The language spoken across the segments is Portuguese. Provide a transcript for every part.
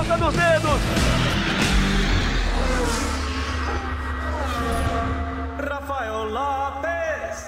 ponta dos dedos. Rafael Lopes.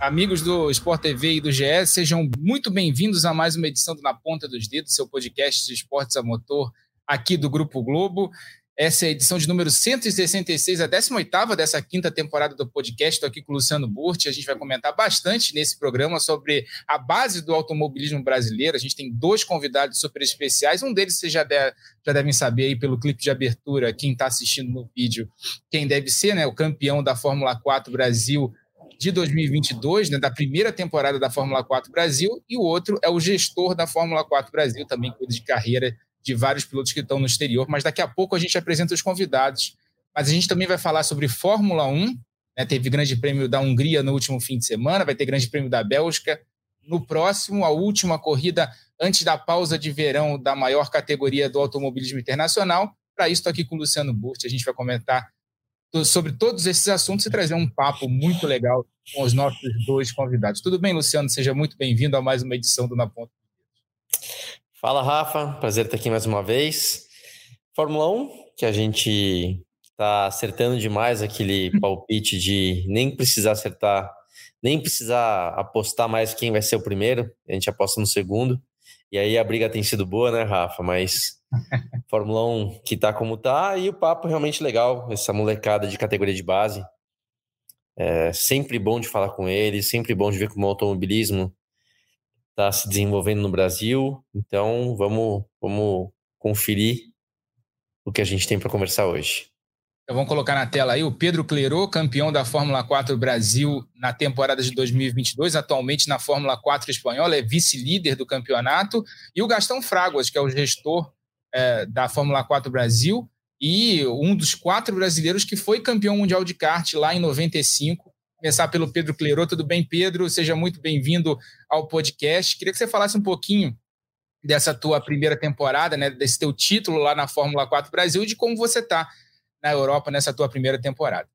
Amigos do Sport TV e do GE, sejam muito bem-vindos a mais uma edição do Na Ponta dos Dedos, seu podcast de esportes a motor aqui do Grupo Globo. Essa é a edição de número 166, a 18 dessa quinta temporada do podcast. Estou aqui com o Luciano Burti. A gente vai comentar bastante nesse programa sobre a base do automobilismo brasileiro. A gente tem dois convidados super especiais. Um deles vocês já, deve, já devem saber aí pelo clipe de abertura, quem está assistindo no vídeo, quem deve ser, né? O campeão da Fórmula 4 Brasil de 2022, né, da primeira temporada da Fórmula 4 Brasil, e o outro é o gestor da Fórmula 4 Brasil, também cuida de carreira de vários pilotos que estão no exterior, mas daqui a pouco a gente apresenta os convidados. Mas a gente também vai falar sobre Fórmula 1, né? teve Grande Prêmio da Hungria no último fim de semana, vai ter Grande Prêmio da Bélgica. No próximo, a última corrida antes da pausa de verão da maior categoria do automobilismo internacional. Para isso, estou aqui com o Luciano Burti, a gente vai comentar sobre todos esses assuntos e trazer um papo muito legal com os nossos dois convidados. Tudo bem, Luciano? Seja muito bem-vindo a mais uma edição do Na Ponta. Fala, Rafa. Prazer estar aqui mais uma vez. Fórmula 1, que a gente está acertando demais aquele palpite de nem precisar acertar, nem precisar apostar mais quem vai ser o primeiro. A gente aposta no segundo. E aí a briga tem sido boa, né, Rafa? Mas Fórmula 1 que tá como tá e o papo realmente legal, essa molecada de categoria de base. É sempre bom de falar com eles, sempre bom de ver como o automobilismo está se desenvolvendo no Brasil. Então, vamos, vamos conferir o que a gente tem para conversar hoje. Então, vamos colocar na tela aí o Pedro Clerô, campeão da Fórmula 4 Brasil na temporada de 2022, atualmente na Fórmula 4 espanhola, é vice-líder do campeonato, e o Gastão Fraguas, que é o gestor é, da Fórmula 4 Brasil e um dos quatro brasileiros que foi campeão mundial de kart lá em 95 começar pelo Pedro Clerô. Tudo bem, Pedro? Seja muito bem-vindo ao podcast. Queria que você falasse um pouquinho dessa tua primeira temporada, né, desse teu título lá na Fórmula 4 Brasil de como você está na Europa nessa tua primeira temporada.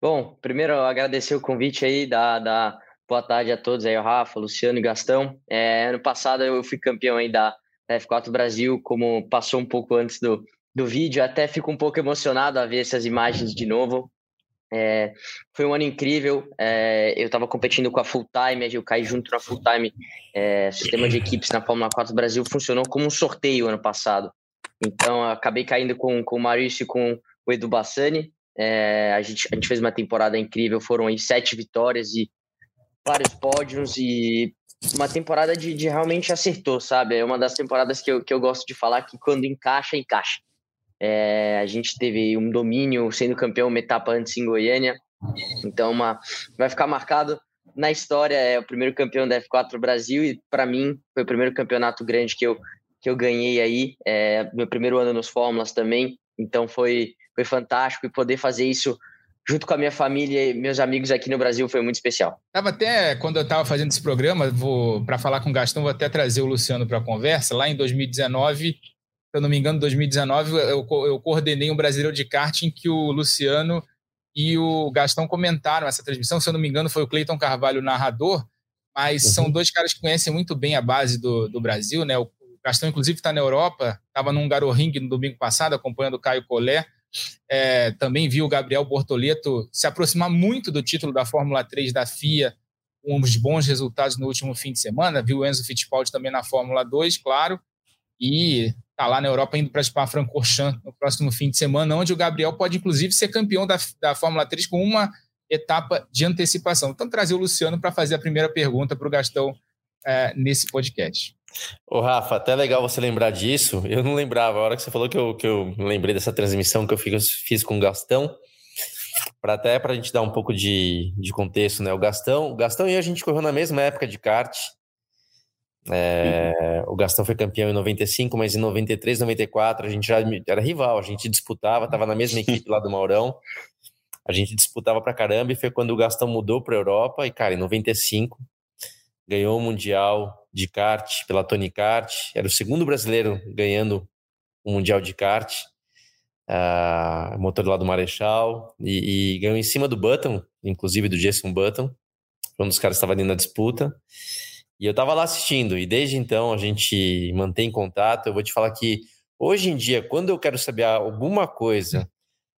Bom, primeiro agradecer o convite aí, da, da boa tarde a todos aí, o Rafa, Luciano e Gastão. É, ano passado eu fui campeão aí da F4 Brasil, como passou um pouco antes do, do vídeo, até fico um pouco emocionado a ver essas imagens de novo. É, foi um ano incrível. É, eu estava competindo com a Full Time, eu caí junto na Full Time. É, sistema de equipes na Fórmula 4 Brasil funcionou como um sorteio ano passado. Então, acabei caindo com, com o Maurício e com o Edu Bassani. É, a, gente, a gente fez uma temporada incrível, foram aí sete vitórias e vários pódios e uma temporada de, de realmente acertou, sabe? É uma das temporadas que eu, que eu gosto de falar que quando encaixa, encaixa. É, a gente teve um domínio sendo campeão uma etapa antes em Goiânia. Então, uma, vai ficar marcado na história. É o primeiro campeão da F4 Brasil e, para mim, foi o primeiro campeonato grande que eu, que eu ganhei aí. É, meu primeiro ano nos Fórmulas também. Então, foi, foi fantástico. E poder fazer isso junto com a minha família e meus amigos aqui no Brasil foi muito especial. Tava até quando eu estava fazendo esse programa, vou para falar com o Gastão, vou até trazer o Luciano para a conversa. Lá em 2019, se eu não me engano, 2019, eu, eu coordenei um brasileiro de karting que o Luciano e o Gastão comentaram essa transmissão. Se eu não me engano, foi o Cleiton Carvalho narrador, mas uhum. são dois caras que conhecem muito bem a base do, do Brasil, né? O Gastão, inclusive, está na Europa, estava num Garoring no domingo passado, acompanhando o Caio Collet. É, também viu o Gabriel Bortoleto se aproximar muito do título da Fórmula 3 da FIA, com uns bons resultados no último fim de semana. Viu o Enzo Fittipaldi também na Fórmula 2, claro. E está lá na Europa indo para Spa-Francorchamps no próximo fim de semana, onde o Gabriel pode, inclusive, ser campeão da, da Fórmula 3 com uma etapa de antecipação. Então, trazer o Luciano para fazer a primeira pergunta para o Gastão é, nesse podcast. Ô, Rafa, até legal você lembrar disso. Eu não lembrava. A hora que você falou que eu, que eu lembrei dessa transmissão que eu fiz, com o Gastão, para até para a gente dar um pouco de, de contexto, né? O Gastão, o Gastão e a gente correu na mesma época de kart. É, o Gastão foi campeão em 95, mas em 93, 94 a gente já era rival, a gente disputava, estava na mesma equipe lá do Maurão, a gente disputava pra caramba e foi quando o Gastão mudou para Europa e, cara, em 95 ganhou o Mundial de kart pela Tony Kart, era o segundo brasileiro ganhando o Mundial de kart, uh, motor lá do Marechal, e, e, ganhou em cima do Button, inclusive do Jason Button, um dos caras que estava ali na disputa. E eu estava lá assistindo, e desde então a gente mantém contato. Eu vou te falar que hoje em dia, quando eu quero saber alguma coisa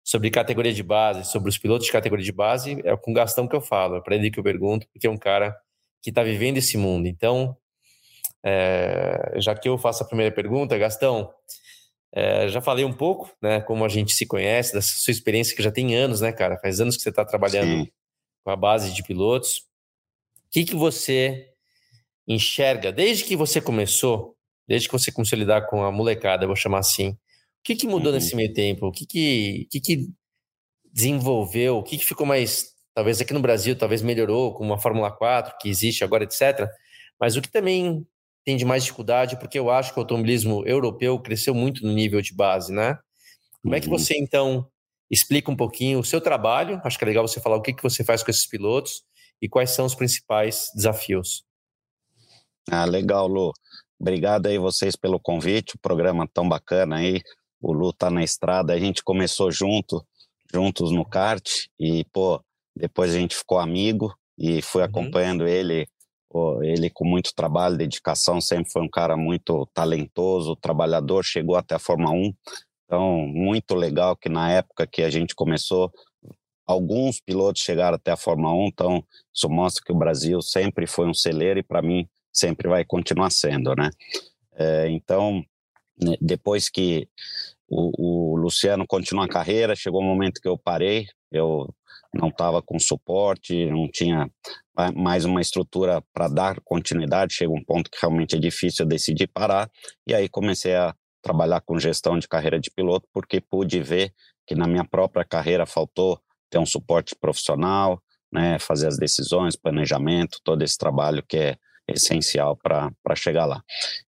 sobre categoria de base, sobre os pilotos de categoria de base, é com o Gastão que eu falo, é para ele que eu pergunto, porque é um cara que está vivendo esse mundo. Então, é, já que eu faço a primeira pergunta, Gastão, é, já falei um pouco, né, como a gente se conhece, dessa sua experiência que já tem anos, né, cara? Faz anos que você está trabalhando Sim. com a base de pilotos. O que, que você enxerga desde que você começou, desde que você começou a lidar com a molecada, vou chamar assim? O que, que mudou uhum. nesse meio tempo? O que, que, que, que desenvolveu? O que, que ficou mais, talvez aqui no Brasil, talvez melhorou com uma Fórmula 4 que existe agora, etc. Mas o que também tem de mais dificuldade, porque eu acho que o automobilismo europeu cresceu muito no nível de base, né? Como é que uhum. você, então, explica um pouquinho o seu trabalho? Acho que é legal você falar o que, que você faz com esses pilotos e quais são os principais desafios. Ah, legal, Lu. Obrigado aí vocês pelo convite, o programa tão bacana aí. O Lu tá na estrada, a gente começou junto, juntos no kart e, pô, depois a gente ficou amigo e fui uhum. acompanhando ele ele com muito trabalho, dedicação, sempre foi um cara muito talentoso, trabalhador, chegou até a Fórmula 1. Então, muito legal que na época que a gente começou, alguns pilotos chegaram até a Fórmula 1, então isso mostra que o Brasil sempre foi um celeiro e para mim sempre vai continuar sendo, né? É, então, né, depois que o, o Luciano continuou a carreira, chegou o um momento que eu parei, eu não estava com suporte, não tinha mais uma estrutura para dar continuidade. Chega um ponto que realmente é difícil eu decidir parar. E aí comecei a trabalhar com gestão de carreira de piloto, porque pude ver que na minha própria carreira faltou ter um suporte profissional, né, fazer as decisões, planejamento, todo esse trabalho que é essencial para chegar lá.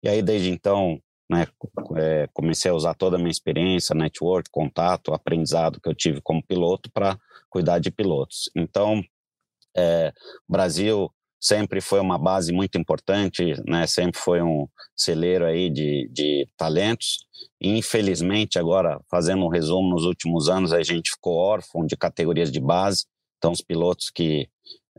E aí, desde então, né, é, comecei a usar toda a minha experiência, network, contato, aprendizado que eu tive como piloto para cuidar de pilotos. Então, é, Brasil sempre foi uma base muito importante, né? Sempre foi um celeiro aí de, de talentos. E, infelizmente, agora fazendo um resumo, nos últimos anos a gente ficou órfão de categorias de base. Então, os pilotos que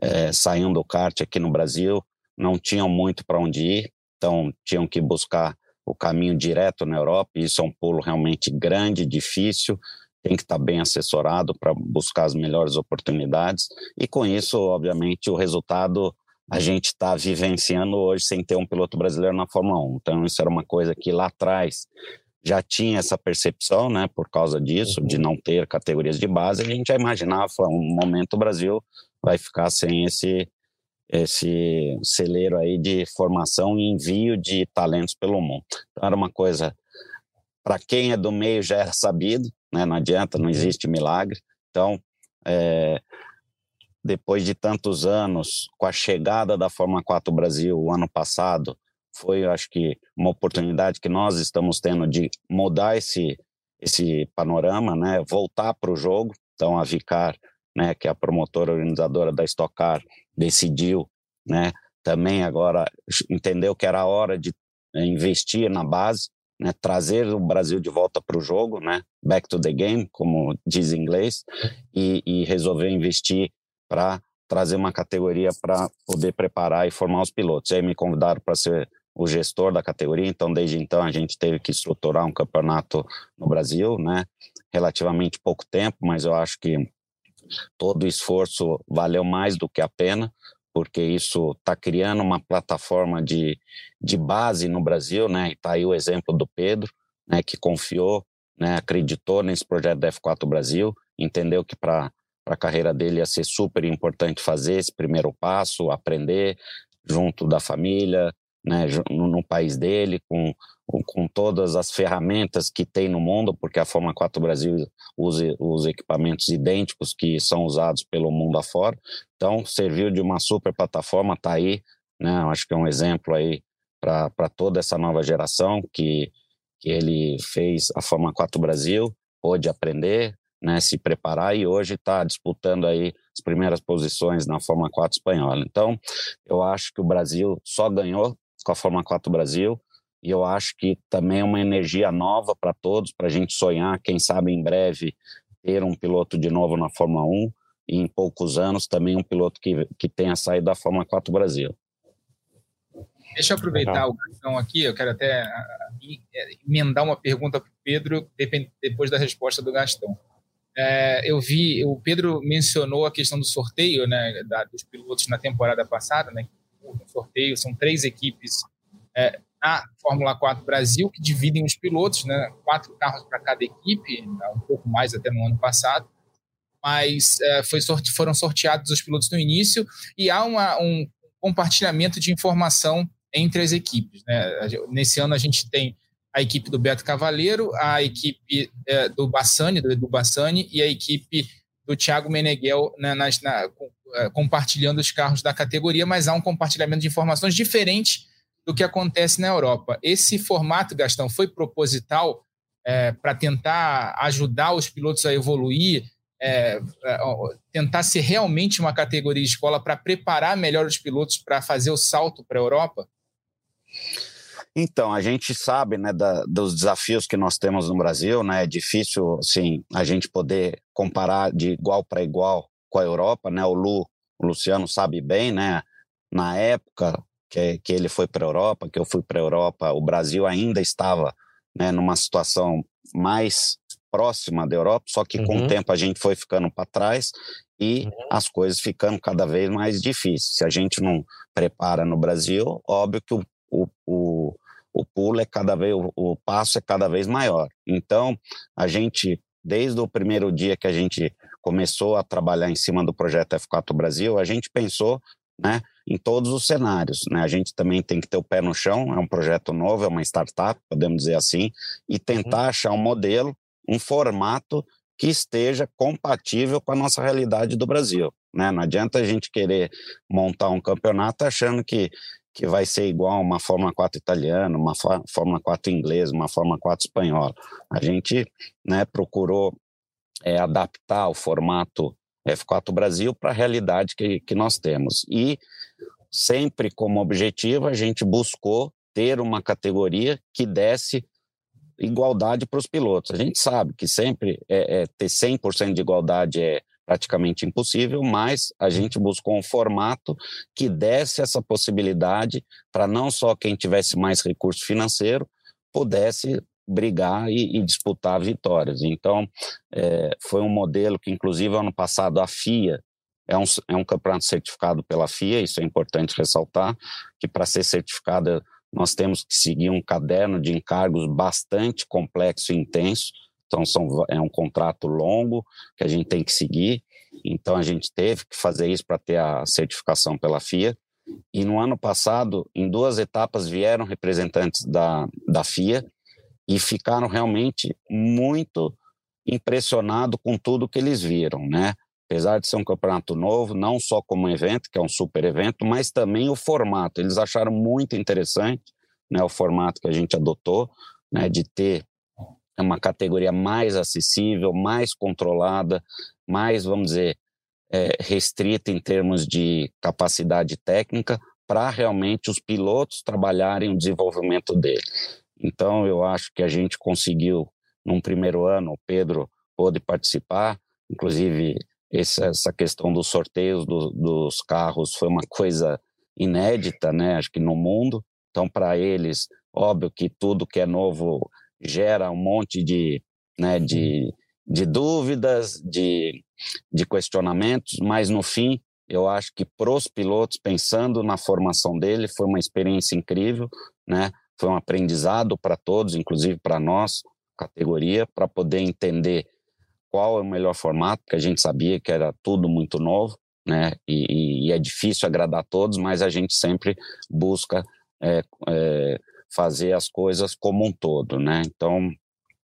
é, saíam do kart aqui no Brasil não tinham muito para onde ir, então tinham que buscar o caminho direto na Europa, e isso é um pulo realmente grande, difícil, tem que estar bem assessorado para buscar as melhores oportunidades, e com isso, obviamente, o resultado a gente está vivenciando hoje sem ter um piloto brasileiro na Fórmula 1. Então, isso era uma coisa que lá atrás já tinha essa percepção, né, por causa disso, de não ter categorias de base, a gente já imaginava, um momento o Brasil vai ficar sem esse esse celeiro aí de formação e envio de talentos pelo mundo. Então era uma coisa para quem é do meio já era sabido, né? Não adianta, não uhum. existe milagre. Então, é, depois de tantos anos, com a chegada da Fórmula 4 Brasil o ano passado, foi, acho que, uma oportunidade que nós estamos tendo de mudar esse esse panorama, né? Voltar para o jogo. Então, a Vicar, né, que é a promotora organizadora da Stock Car, decidiu, né, também agora entendeu que era hora de né, investir na base, né, trazer o Brasil de volta para o jogo, né, back to the game, como diz em inglês, e, e resolveu investir para trazer uma categoria para poder preparar e formar os pilotos. E aí me convidaram para ser o gestor da categoria, então desde então a gente teve que estruturar um campeonato no Brasil, né, relativamente pouco tempo, mas eu acho que todo esforço valeu mais do que a pena, porque isso está criando uma plataforma de, de base no Brasil, né? Está aí o exemplo do Pedro, né? Que confiou, né? Acreditou nesse projeto da F4 Brasil, entendeu que para a carreira dele ia ser super importante fazer esse primeiro passo, aprender junto da família, né? No, no país dele, com com todas as ferramentas que tem no mundo, porque a Fórmula 4 Brasil usa os equipamentos idênticos que são usados pelo mundo afora. Então, serviu de uma super plataforma, está aí, né? Acho que é um exemplo aí para toda essa nova geração que, que ele fez a Fórmula 4 Brasil, pôde aprender, né, se preparar e hoje está disputando aí as primeiras posições na Fórmula 4 espanhola. Então, eu acho que o Brasil só ganhou com a Fórmula 4 Brasil e eu acho que também é uma energia nova para todos, para a gente sonhar, quem sabe em breve ter um piloto de novo na Fórmula 1 e em poucos anos também um piloto que, que tenha saído da Fórmula 4 Brasil. Deixa eu aproveitar Legal. o cartão aqui, eu quero até emendar uma pergunta para o Pedro depois da resposta do Gastão. É, eu vi, o Pedro mencionou a questão do sorteio né, da, dos pilotos na temporada passada, né, o sorteio são três equipes é, na Fórmula 4 Brasil que dividem os pilotos, né, quatro carros para cada equipe, né, um pouco mais até no ano passado, mas é, foi sorte, foram sorteados os pilotos no início e há uma, um compartilhamento de informação entre as equipes. Né? Nesse ano a gente tem a equipe do Beto Cavaleiro, a equipe é, do Bassani, do Edu Bassani, e a equipe do Thiago Meneghel né, nas, na, é, compartilhando os carros da categoria, mas há um compartilhamento de informações diferente do que acontece na Europa. Esse formato, Gastão, foi proposital é, para tentar ajudar os pilotos a evoluir, é, é tentar ser realmente uma categoria escola para preparar melhor os pilotos para fazer o salto para a Europa? Então, a gente sabe né, da, dos desafios que nós temos no Brasil, né? É difícil, assim, a gente poder comparar de igual para igual com a Europa, né? O Lu, o Luciano sabe bem, né? Na época que, que ele foi para a Europa, que eu fui para a Europa, o Brasil ainda estava né, numa situação mais próxima da Europa, só que uhum. com o uhum. tempo a gente foi ficando para trás e uhum. as coisas ficando cada vez mais difíceis. Se a gente não prepara no Brasil, óbvio que o, o, o, o pulo é cada vez, o, o passo é cada vez maior. Então, a gente, desde o primeiro dia que a gente começou a trabalhar em cima do projeto F4 Brasil, a gente pensou né, em todos os cenários. Né? A gente também tem que ter o pé no chão, é um projeto novo, é uma startup, podemos dizer assim, e tentar uhum. achar um modelo um formato que esteja compatível com a nossa realidade do Brasil. Né? Não adianta a gente querer montar um campeonato achando que, que vai ser igual uma Fórmula 4 italiana, uma Fórmula 4 inglesa, uma Fórmula 4 espanhola. A gente né, procurou é, adaptar o formato F4 Brasil para a realidade que, que nós temos. E sempre como objetivo a gente buscou ter uma categoria que desse igualdade para os pilotos. A gente sabe que sempre é, é ter 100% de igualdade é praticamente impossível, mas a gente buscou um formato que desse essa possibilidade para não só quem tivesse mais recurso financeiro pudesse brigar e, e disputar vitórias. Então, é, foi um modelo que, inclusive, ano passado a FIA é um, é um campeonato certificado pela FIA, isso é importante ressaltar, que para ser certificada nós temos que seguir um caderno de encargos bastante complexo e intenso. Então, são, é um contrato longo que a gente tem que seguir. Então, a gente teve que fazer isso para ter a certificação pela FIA. E no ano passado, em duas etapas, vieram representantes da, da FIA e ficaram realmente muito impressionados com tudo que eles viram, né? apesar de ser um campeonato novo, não só como evento, que é um super evento, mas também o formato. Eles acharam muito interessante né, o formato que a gente adotou, né, de ter uma categoria mais acessível, mais controlada, mais, vamos dizer, é, restrita em termos de capacidade técnica, para realmente os pilotos trabalharem o desenvolvimento dele. Então, eu acho que a gente conseguiu, num primeiro ano, o Pedro pôde participar, inclusive essa, questão dos sorteios do, dos carros foi uma coisa inédita, né? Acho que no mundo. Então, para eles, óbvio que tudo que é novo gera um monte de, né, de, de dúvidas, de, de questionamentos, mas no fim, eu acho que para os pilotos, pensando na formação dele, foi uma experiência incrível, né? Foi um aprendizado para todos, inclusive para nós, categoria, para poder entender qual é o melhor formato, porque a gente sabia que era tudo muito novo, né? E, e é difícil agradar a todos, mas a gente sempre busca é, é, fazer as coisas como um todo, né? Então,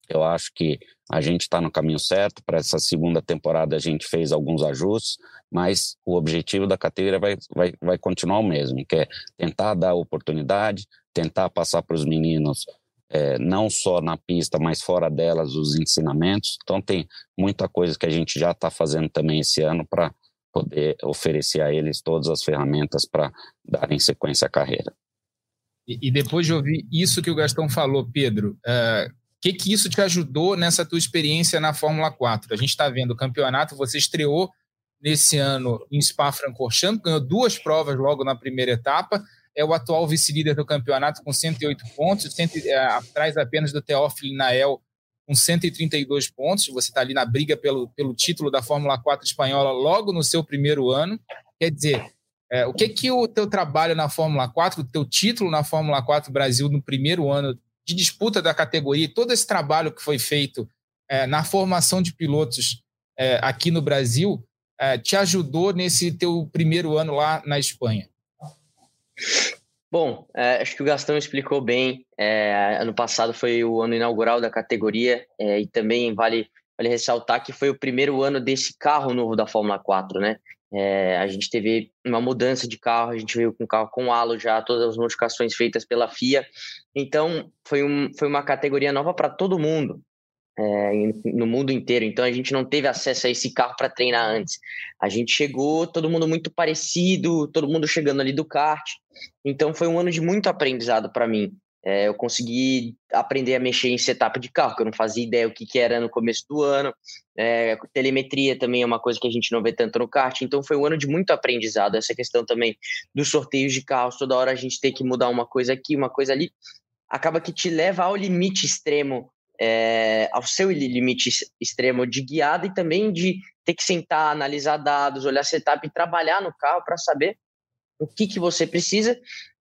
eu acho que a gente está no caminho certo. Para essa segunda temporada, a gente fez alguns ajustes, mas o objetivo da categoria vai, vai, vai continuar o mesmo, que é tentar dar oportunidade, tentar passar para os meninos é, não só na pista, mas fora delas, os ensinamentos. Então, tem muita coisa que a gente já está fazendo também esse ano para poder oferecer a eles todas as ferramentas para darem sequência à carreira. E, e, depois de ouvir isso que o Gastão falou, Pedro, uh, que, que isso te ajudou nessa tua experiência na Fórmula 4? A gente está vendo o campeonato, você estreou nesse ano em Spa-Francorchamps, ganhou duas provas logo na primeira etapa, é o atual vice-líder do campeonato com 108 pontos, é, atrás apenas do Teófilo Nael com 132 pontos. Você está ali na briga pelo, pelo título da Fórmula 4 espanhola logo no seu primeiro ano. Quer dizer, é, o que que o teu trabalho na Fórmula 4, o teu título na Fórmula 4 Brasil no primeiro ano de disputa da categoria, todo esse trabalho que foi feito é, na formação de pilotos é, aqui no Brasil, é, te ajudou nesse teu primeiro ano lá na Espanha? Bom, é, acho que o Gastão explicou bem. É, ano passado foi o ano inaugural da categoria é, e também vale, vale ressaltar que foi o primeiro ano desse carro novo da Fórmula 4, né? É, a gente teve uma mudança de carro, a gente veio com carro com halo já, todas as modificações feitas pela FIA. Então, foi, um, foi uma categoria nova para todo mundo é, no mundo inteiro. Então a gente não teve acesso a esse carro para treinar antes. A gente chegou, todo mundo muito parecido, todo mundo chegando ali do kart. Então foi um ano de muito aprendizado para mim. É, eu consegui aprender a mexer em setup de carro, que eu não fazia ideia o que, que era no começo do ano. É, telemetria também é uma coisa que a gente não vê tanto no kart. Então foi um ano de muito aprendizado. Essa questão também dos sorteios de carros, toda hora a gente tem que mudar uma coisa aqui, uma coisa ali. Acaba que te leva ao limite extremo é, ao seu limite extremo de guiada e também de ter que sentar, analisar dados, olhar setup e trabalhar no carro para saber o que, que você precisa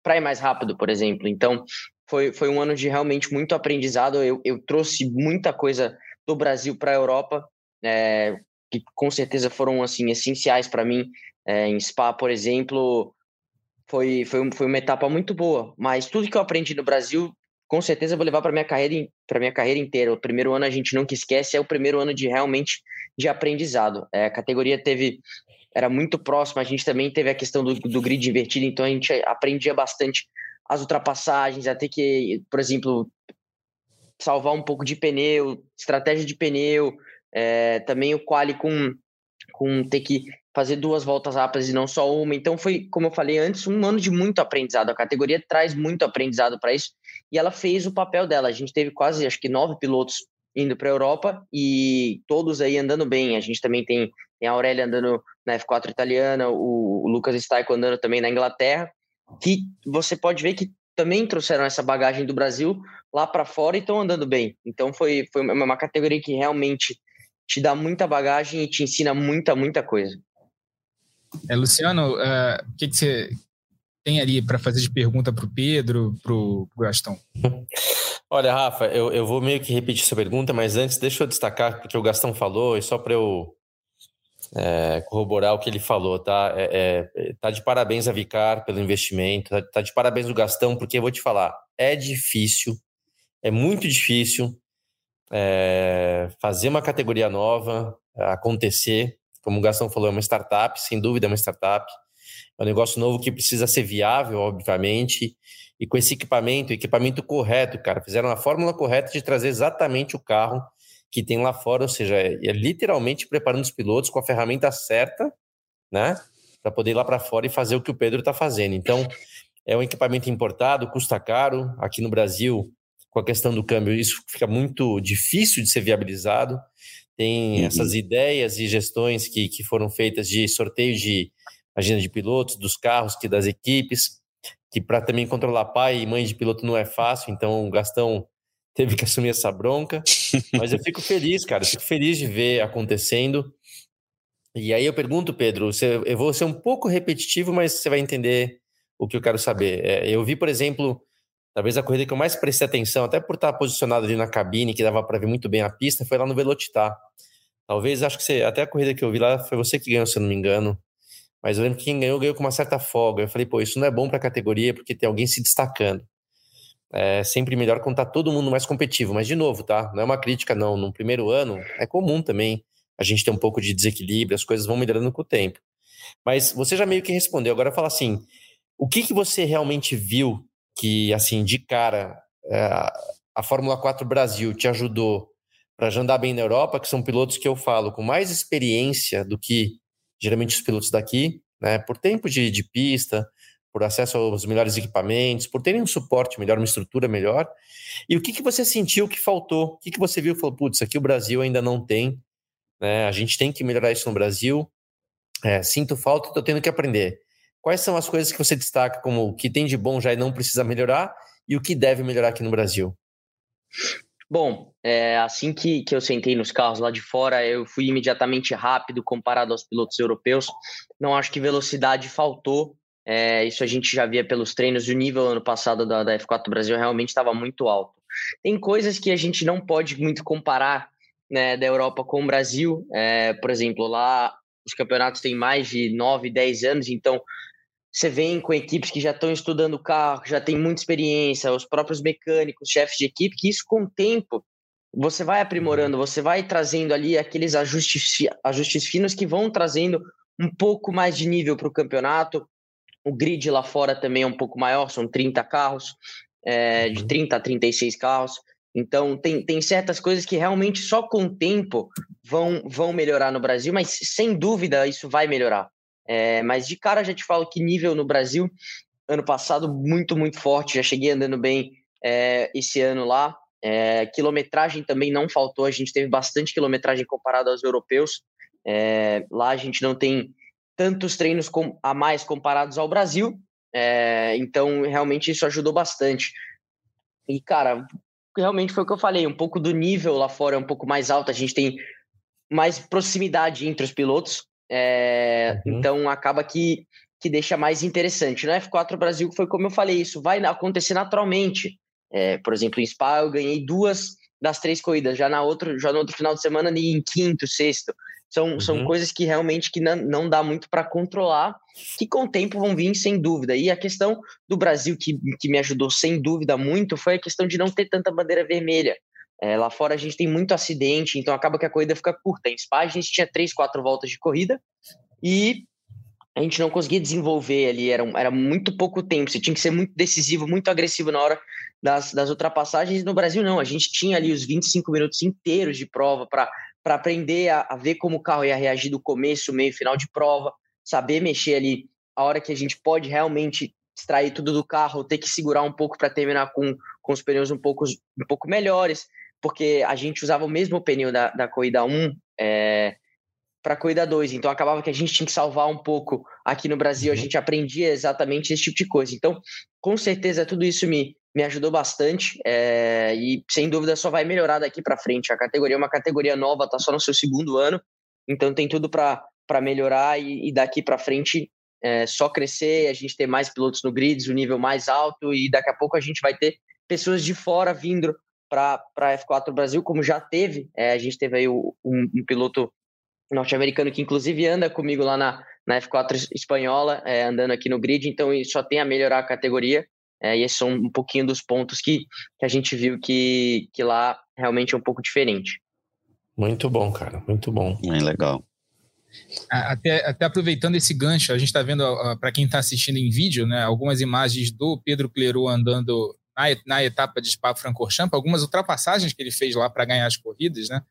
para ir mais rápido, por exemplo. Então, foi, foi um ano de realmente muito aprendizado. Eu, eu trouxe muita coisa do Brasil para a Europa, é, que com certeza foram assim essenciais para mim. É, em Spa, por exemplo, foi, foi, foi uma etapa muito boa, mas tudo que eu aprendi no Brasil com certeza vou levar para minha carreira para minha carreira inteira. O primeiro ano a gente nunca esquece, é o primeiro ano de realmente de aprendizado. É, a categoria teve era muito próxima, a gente também teve a questão do, do grid invertido, então a gente aprendia bastante as ultrapassagens, até que, por exemplo, salvar um pouco de pneu, estratégia de pneu, é, também o quali com, com ter que fazer duas voltas rápidas e não só uma. Então foi, como eu falei antes, um ano de muito aprendizado. A categoria traz muito aprendizado para isso e ela fez o papel dela. A gente teve quase, acho que nove pilotos indo para a Europa e todos aí andando bem. A gente também tem, tem a Aurélia andando na F4 italiana, o, o Lucas Staico andando também na Inglaterra, que você pode ver que também trouxeram essa bagagem do Brasil lá para fora e estão andando bem. Então foi, foi uma categoria que realmente te dá muita bagagem e te ensina muita, muita coisa. É, Luciano, uh, o que, que você tem ali para fazer de pergunta para o Pedro, para o Gastão? Olha, Rafa, eu, eu vou meio que repetir essa pergunta, mas antes deixa eu destacar porque o Gastão falou, e só para eu é, corroborar o que ele falou, tá? É, é, tá de parabéns a Vicar pelo investimento, tá, tá de parabéns o Gastão, porque eu vou te falar, é difícil, é muito difícil é, fazer uma categoria nova acontecer como o Gastão falou, é uma startup, sem dúvida é uma startup. É um negócio novo que precisa ser viável, obviamente, e com esse equipamento, equipamento correto, cara. Fizeram a fórmula correta de trazer exatamente o carro que tem lá fora, ou seja, é, é literalmente preparando os pilotos com a ferramenta certa, né? Para poder ir lá para fora e fazer o que o Pedro está fazendo. Então, é um equipamento importado, custa caro. Aqui no Brasil, com a questão do câmbio, isso fica muito difícil de ser viabilizado. Tem uhum. essas ideias e gestões que, que foram feitas de sorteio de agenda de pilotos, dos carros, que das equipes, que para também controlar pai e mãe de piloto não é fácil, então o Gastão teve que assumir essa bronca. Mas eu fico feliz, cara, eu fico feliz de ver acontecendo. E aí eu pergunto, Pedro, você, eu vou ser um pouco repetitivo, mas você vai entender o que eu quero saber. É, eu vi, por exemplo, talvez a corrida que eu mais prestei atenção, até por estar posicionado ali na cabine, que dava para ver muito bem a pista, foi lá no Velocitar. Talvez, acho que você, até a corrida que eu vi lá foi você que ganhou, se eu não me engano. Mas eu lembro que quem ganhou, ganhou com uma certa folga. Eu falei, pô, isso não é bom para a categoria porque tem alguém se destacando. É sempre melhor quando tá todo mundo mais competitivo. Mas, de novo, tá? Não é uma crítica, não. No primeiro ano, é comum também a gente ter um pouco de desequilíbrio, as coisas vão melhorando com o tempo. Mas você já meio que respondeu. Agora fala assim: o que, que você realmente viu que, assim, de cara, é, a Fórmula 4 Brasil te ajudou para já andar bem na Europa, que são pilotos que eu falo com mais experiência do que geralmente os pilotos daqui, né, por tempo de, de pista, por acesso aos melhores equipamentos, por terem um suporte melhor, uma estrutura melhor. E o que, que você sentiu que faltou? O que, que você viu e falou, putz, aqui o Brasil ainda não tem, né, a gente tem que melhorar isso no Brasil, é, sinto falta, estou tendo que aprender. quais são as coisas que você destaca como o que tem de bom já e não precisa melhorar e o que deve melhorar aqui no Brasil? Bom, é, assim que, que eu sentei nos carros lá de fora, eu fui imediatamente rápido comparado aos pilotos europeus. Não acho que velocidade faltou. É, isso a gente já via pelos treinos. O nível ano passado da, da F4 Brasil realmente estava muito alto. Tem coisas que a gente não pode muito comparar né, da Europa com o Brasil. É, por exemplo, lá os campeonatos têm mais de 9, 10 anos, então você vem com equipes que já estão estudando o carro, já tem muita experiência, os próprios mecânicos, chefes de equipe, que isso com o tempo você vai aprimorando, você vai trazendo ali aqueles ajustes, ajustes finos que vão trazendo um pouco mais de nível para o campeonato. O grid lá fora também é um pouco maior, são 30 carros, é, de 30 uhum. a 36 carros. Então, tem, tem certas coisas que realmente só com o tempo vão, vão melhorar no Brasil, mas sem dúvida isso vai melhorar. É, mas de cara já te falo que nível no Brasil, ano passado muito, muito forte, já cheguei andando bem é, esse ano lá. É, quilometragem também não faltou, a gente teve bastante quilometragem comparado aos europeus. É, lá a gente não tem tantos treinos com, a mais comparados ao Brasil, é, então realmente isso ajudou bastante. E cara, realmente foi o que eu falei, um pouco do nível lá fora é um pouco mais alto, a gente tem mais proximidade entre os pilotos. É, uhum. Então acaba que, que deixa mais interessante. No F4 Brasil foi como eu falei, isso vai acontecer naturalmente. É, por exemplo, em Spa eu ganhei duas das três corridas, já na outro, já no outro final de semana em quinto, sexto. São, uhum. são coisas que realmente que não, não dá muito para controlar, que com o tempo vão vir sem dúvida. E a questão do Brasil que, que me ajudou sem dúvida muito foi a questão de não ter tanta bandeira vermelha. É, lá fora a gente tem muito acidente, então acaba que a corrida fica curta. Em Spa a gente tinha três, quatro voltas de corrida e a gente não conseguia desenvolver ali, era, era muito pouco tempo. Você tinha que ser muito decisivo, muito agressivo na hora das, das ultrapassagens. No Brasil, não. A gente tinha ali os 25 minutos inteiros de prova para aprender a, a ver como o carro ia reagir do começo, meio final de prova, saber mexer ali a hora que a gente pode realmente extrair tudo do carro, ter que segurar um pouco para terminar com, com os pneus um pouco, um pouco melhores porque a gente usava o mesmo pneu da, da corrida 1 é, para a corrida 2, então acabava que a gente tinha que salvar um pouco aqui no Brasil, a uhum. gente aprendia exatamente esse tipo de coisa. Então, com certeza, tudo isso me, me ajudou bastante é, e sem dúvida só vai melhorar daqui para frente. A categoria é uma categoria nova, está só no seu segundo ano, então tem tudo para melhorar e, e daqui para frente é, só crescer, a gente ter mais pilotos no grids, o nível mais alto e daqui a pouco a gente vai ter pessoas de fora vindo para a F4 Brasil, como já teve. É, a gente teve aí o, um, um, piloto norte-americano que inclusive anda comigo lá na, na F4 espanhola, é, andando aqui no grid, então só tem a melhorar a categoria. É, e esses são um pouquinho dos pontos que, que a gente viu que, que lá realmente é um pouco diferente. Muito bom, cara, muito bom. Bem legal. Até, até aproveitando esse gancho, a gente está vendo, para quem está assistindo em vídeo, né, algumas imagens do Pedro Clerô andando na, etapa de Spa-Francorchamps, algumas ultrapassagens que ele fez lá para ganhar as corridas, né?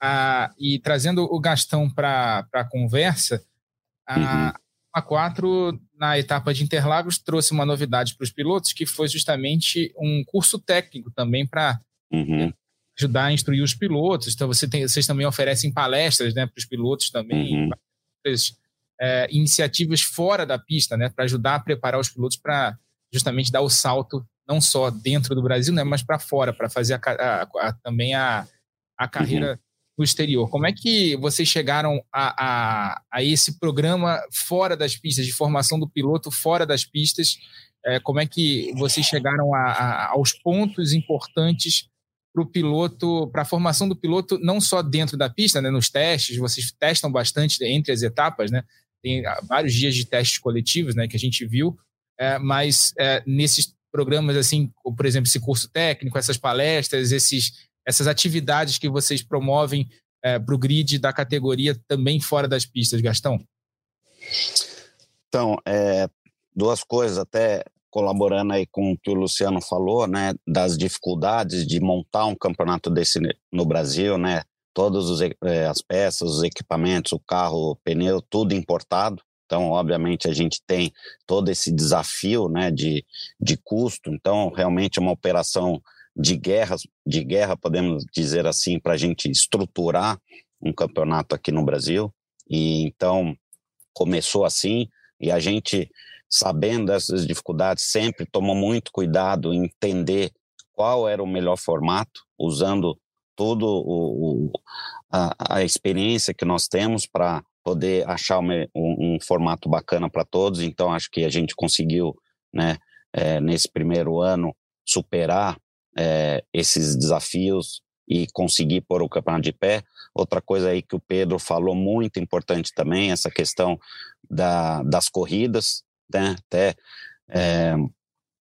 Ah, e trazendo o Gastão para a conversa, a, uhum. a 4 na etapa de Interlagos trouxe uma novidade para os pilotos, que foi justamente um curso técnico também para uhum. ajudar a instruir os pilotos. Então você tem, vocês também oferecem palestras né, para os pilotos também, uhum. é, iniciativas fora da pista, né, para ajudar a preparar os pilotos para justamente dar o salto não só dentro do Brasil, né, mas para fora, para fazer a, a, a, também a, a carreira uhum. no exterior. Como é que vocês chegaram a, a, esse programa fora das pistas, de formação do piloto fora das pistas? É, como é que vocês chegaram aos pontos importantes para o piloto, para a formação do piloto, não só dentro da pista, né, nos testes, vocês testam bastante entre as etapas, né? Tem vários dias de testes coletivos, né, que a gente viu, é, mas é, nesses programas assim, por exemplo, esse curso técnico, essas palestras, esses, essas atividades que vocês promovem é, para o grid da categoria também fora das pistas, Gastão? Então, é, duas coisas, até colaborando aí com o que o Luciano falou, né, das dificuldades de montar um campeonato desse no Brasil, né, todas é, as peças, os equipamentos, o carro, o pneu, tudo importado. Então, obviamente, a gente tem todo esse desafio né, de, de custo. Então, realmente, é uma operação de guerra, de guerra, podemos dizer assim, para a gente estruturar um campeonato aqui no Brasil. E então começou assim. E a gente, sabendo dessas dificuldades, sempre tomou muito cuidado em entender qual era o melhor formato, usando todo o, a, a experiência que nós temos para poder achar um, um, formato bacana para todos. Então, acho que a gente conseguiu, né, é, nesse primeiro ano, superar é, esses desafios e conseguir pôr o campeonato de pé. Outra coisa aí que o Pedro falou muito importante também, essa questão da, das corridas, né? Até é,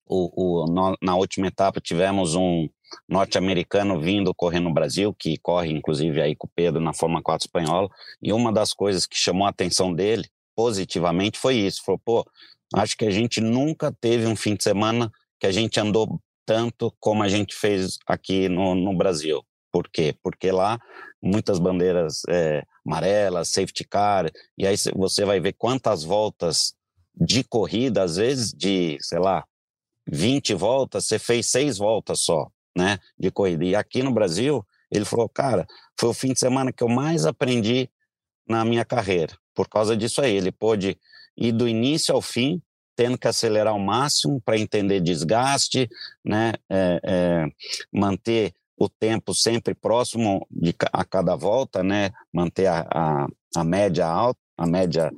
o, o, na última etapa tivemos um norte-americano vindo correr no Brasil, que corre inclusive aí com o Pedro na Fórmula 4 espanhola, e uma das coisas que chamou a atenção dele positivamente foi isso, falou, pô, acho que a gente nunca teve um fim de semana que a gente andou tanto como a gente fez aqui no, no Brasil. Por quê? Porque lá muitas bandeiras é, amarelas, safety car, e aí você vai ver quantas voltas de corrida, às vezes de, sei lá, 20 voltas, você fez seis voltas só, né, de corrida. E aqui no Brasil, ele falou, cara, foi o fim de semana que eu mais aprendi na minha carreira. Por causa disso aí, ele pôde ir do início ao fim, tendo que acelerar ao máximo para entender desgaste, né, é, é, manter o tempo sempre próximo de, a cada volta, né? Manter a, a, a média alta, a média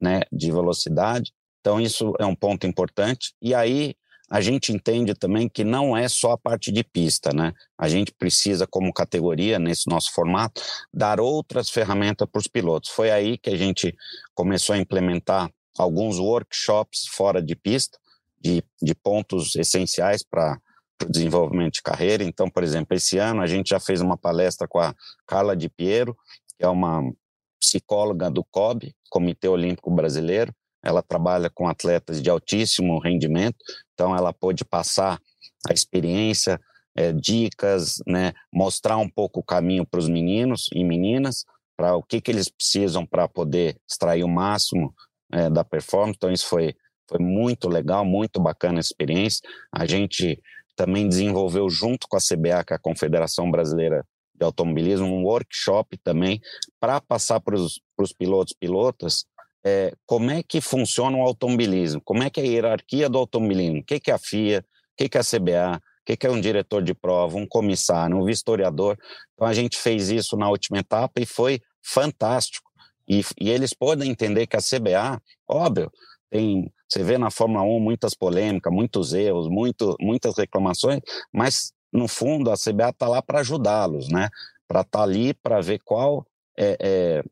né, de velocidade. Então, isso é um ponto importante. E aí, a gente entende também que não é só a parte de pista, né? A gente precisa, como categoria, nesse nosso formato, dar outras ferramentas para os pilotos. Foi aí que a gente começou a implementar alguns workshops fora de pista, de, de pontos essenciais para o desenvolvimento de carreira. Então, por exemplo, esse ano a gente já fez uma palestra com a Carla Di Piero, que é uma psicóloga do COB, Comitê Olímpico Brasileiro. Ela trabalha com atletas de altíssimo rendimento, então ela pôde passar a experiência, é, dicas, né, mostrar um pouco o caminho para os meninos e meninas, para o que, que eles precisam para poder extrair o máximo é, da performance. Então, isso foi, foi muito legal, muito bacana a experiência. A gente também desenvolveu junto com a CBA, que é a Confederação Brasileira de Automobilismo, um workshop também para passar para os pilotos pilotas é, como é que funciona o automobilismo, como é que é a hierarquia do automobilismo, o que, que é a FIA, o que, que é a CBA, o que, que é um diretor de prova, um comissário, um vistoriador. Então a gente fez isso na última etapa e foi fantástico. E, e eles podem entender que a CBA, óbvio, tem, você vê na Fórmula 1 muitas polêmicas, muitos erros, muito, muitas reclamações, mas no fundo a CBA está lá para ajudá-los, né? Para estar tá ali para ver qual é, é,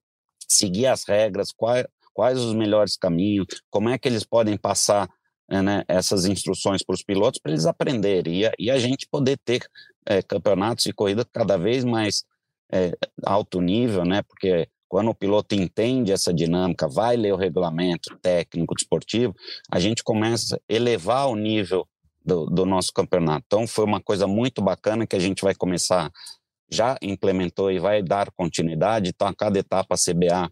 seguir as regras, qual, quais os melhores caminhos, como é que eles podem passar é, né, essas instruções para os pilotos para eles aprenderem e a, e a, gente poder ter é, campeonatos de corrida cada vez mais é, alto nível, né? Porque quando o piloto entende essa dinâmica, vai ler o regulamento técnico desportivo, a gente começa a elevar o nível do, do, nosso campeonato. Então, foi uma coisa muito bacana que a gente vai começar, já implementou e vai dar continuidade. Então, a cada etapa, a CBA,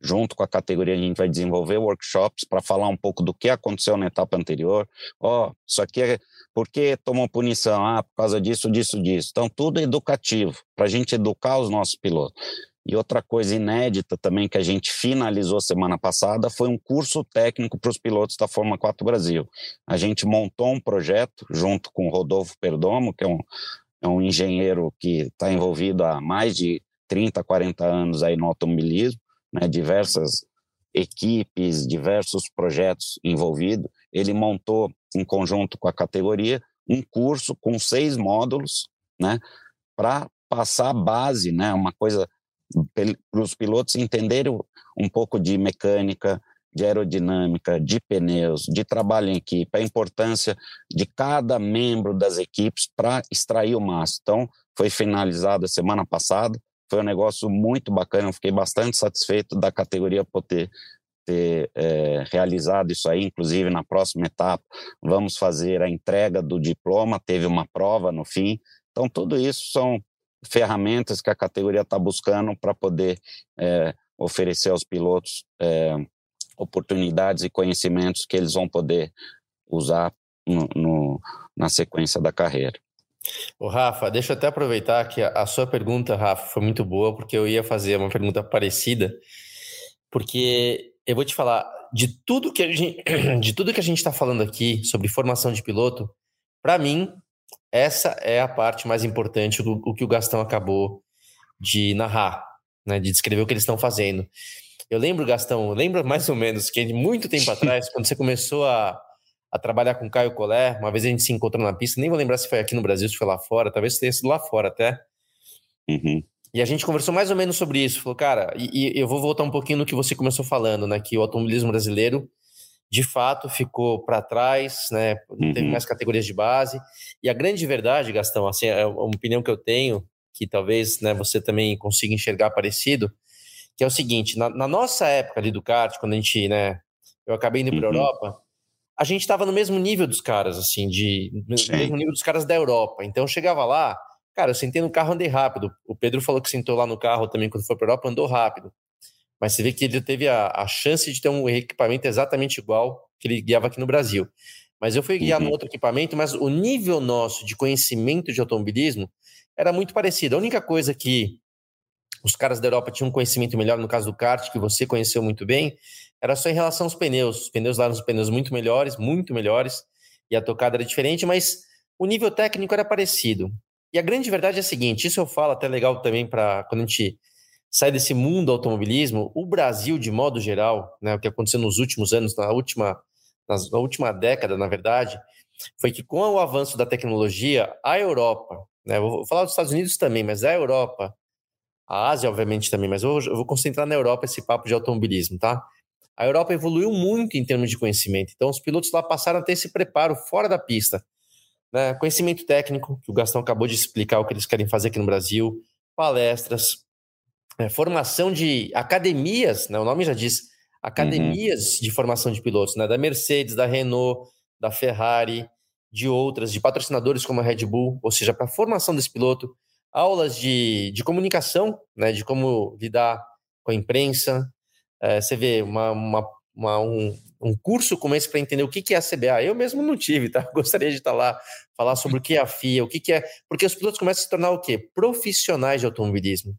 junto com a categoria, a gente vai desenvolver workshops para falar um pouco do que aconteceu na etapa anterior. Ó, oh, isso aqui é por que tomou punição? Ah, por causa disso, disso, disso. Então, tudo educativo, para a gente educar os nossos pilotos. E outra coisa inédita também que a gente finalizou semana passada foi um curso técnico para os pilotos da Fórmula 4 Brasil. A gente montou um projeto junto com o Rodolfo Perdomo, que é um, é um engenheiro que está envolvido há mais de 30, 40 anos aí no automobilismo, né, diversas equipes, diversos projetos envolvidos. Ele montou, em conjunto com a categoria, um curso com seis módulos, né, para passar a base, né, uma coisa para os pilotos entenderem um pouco de mecânica, de aerodinâmica, de pneus, de trabalho em equipe, a importância de cada membro das equipes para extrair o máximo. Então, foi finalizado a semana passada, foi um negócio muito bacana, eu fiquei bastante satisfeito da categoria poder ter é, realizado isso aí, inclusive na próxima etapa vamos fazer a entrega do diploma, teve uma prova no fim, então tudo isso são ferramentas que a categoria está buscando para poder é, oferecer aos pilotos é, oportunidades e conhecimentos que eles vão poder usar no, no, na sequência da carreira. O Rafa, deixa eu até aproveitar que a, a sua pergunta, Rafa, foi muito boa, porque eu ia fazer uma pergunta parecida, porque eu vou te falar, de tudo que a gente, de tudo que a gente está falando aqui sobre formação de piloto, para mim, essa é a parte mais importante, o, o que o Gastão acabou de narrar, né, de descrever o que eles estão fazendo. Eu lembro, Gastão, lembro mais ou menos que muito tempo atrás, quando você começou a, a trabalhar com Caio Collet, uma vez a gente se encontrou na pista, nem vou lembrar se foi aqui no Brasil, se foi lá fora, talvez tenha sido lá fora até. Uhum. E a gente conversou mais ou menos sobre isso. Falou, cara, e, e, eu vou voltar um pouquinho no que você começou falando, né? Que o automobilismo brasileiro, de fato, ficou para trás, né? Uhum. Teve mais categorias de base. E a grande verdade, Gastão, assim, é uma opinião que eu tenho, que talvez né, você também consiga enxergar parecido, que é o seguinte: na, na nossa época ali do kart, quando a gente, né? Eu acabei indo para uhum. Europa, a gente estava no mesmo nível dos caras, assim, de no mesmo nível dos caras da Europa. Então eu chegava lá, Cara, eu sentei no carro, andei rápido. O Pedro falou que sentou lá no carro também quando foi para Europa, andou rápido. Mas você vê que ele teve a, a, chance de ter um equipamento exatamente igual que ele guiava aqui no Brasil. Mas eu fui guiar uhum. no outro equipamento, mas o nível nosso de conhecimento de automobilismo era muito parecido. A única coisa que os caras da Europa tinham um conhecimento melhor, no caso do kart, que você conheceu muito bem, era só em relação aos pneus. Os pneus lá eram os pneus muito melhores, muito melhores, e a tocada era diferente, mas o nível técnico era parecido. E a grande verdade é a seguinte: isso eu falo até legal também para quando a gente sai desse mundo do automobilismo, o Brasil, de modo geral, né, o que aconteceu nos últimos anos, na última, na última década, na verdade, foi que com o avanço da tecnologia, a Europa, né, vou falar dos Estados Unidos também, mas a Europa, a Ásia, obviamente, também, mas eu, eu vou concentrar na Europa esse papo de automobilismo, tá? A Europa evoluiu muito em termos de conhecimento, então os pilotos lá passaram a ter esse preparo fora da pista né, conhecimento técnico, que o Gastão acabou de explicar o que eles querem fazer aqui no Brasil, palestras, é, formação de academias, né, o nome já diz, academias uhum. de formação de pilotos, né, da Mercedes, da Renault, da Ferrari, de outras, de patrocinadores como a Red Bull, ou seja, para a formação desse piloto, aulas de, de comunicação, né, de como lidar com a imprensa, é, você vê uma, uma, uma um, um curso como esse para entender o que, que é a CBA. Eu mesmo não tive, tá? Gostaria de estar lá, falar sobre o que é a FIA, o que, que é. Porque os pilotos começam a se tornar o quê? Profissionais de automobilismo.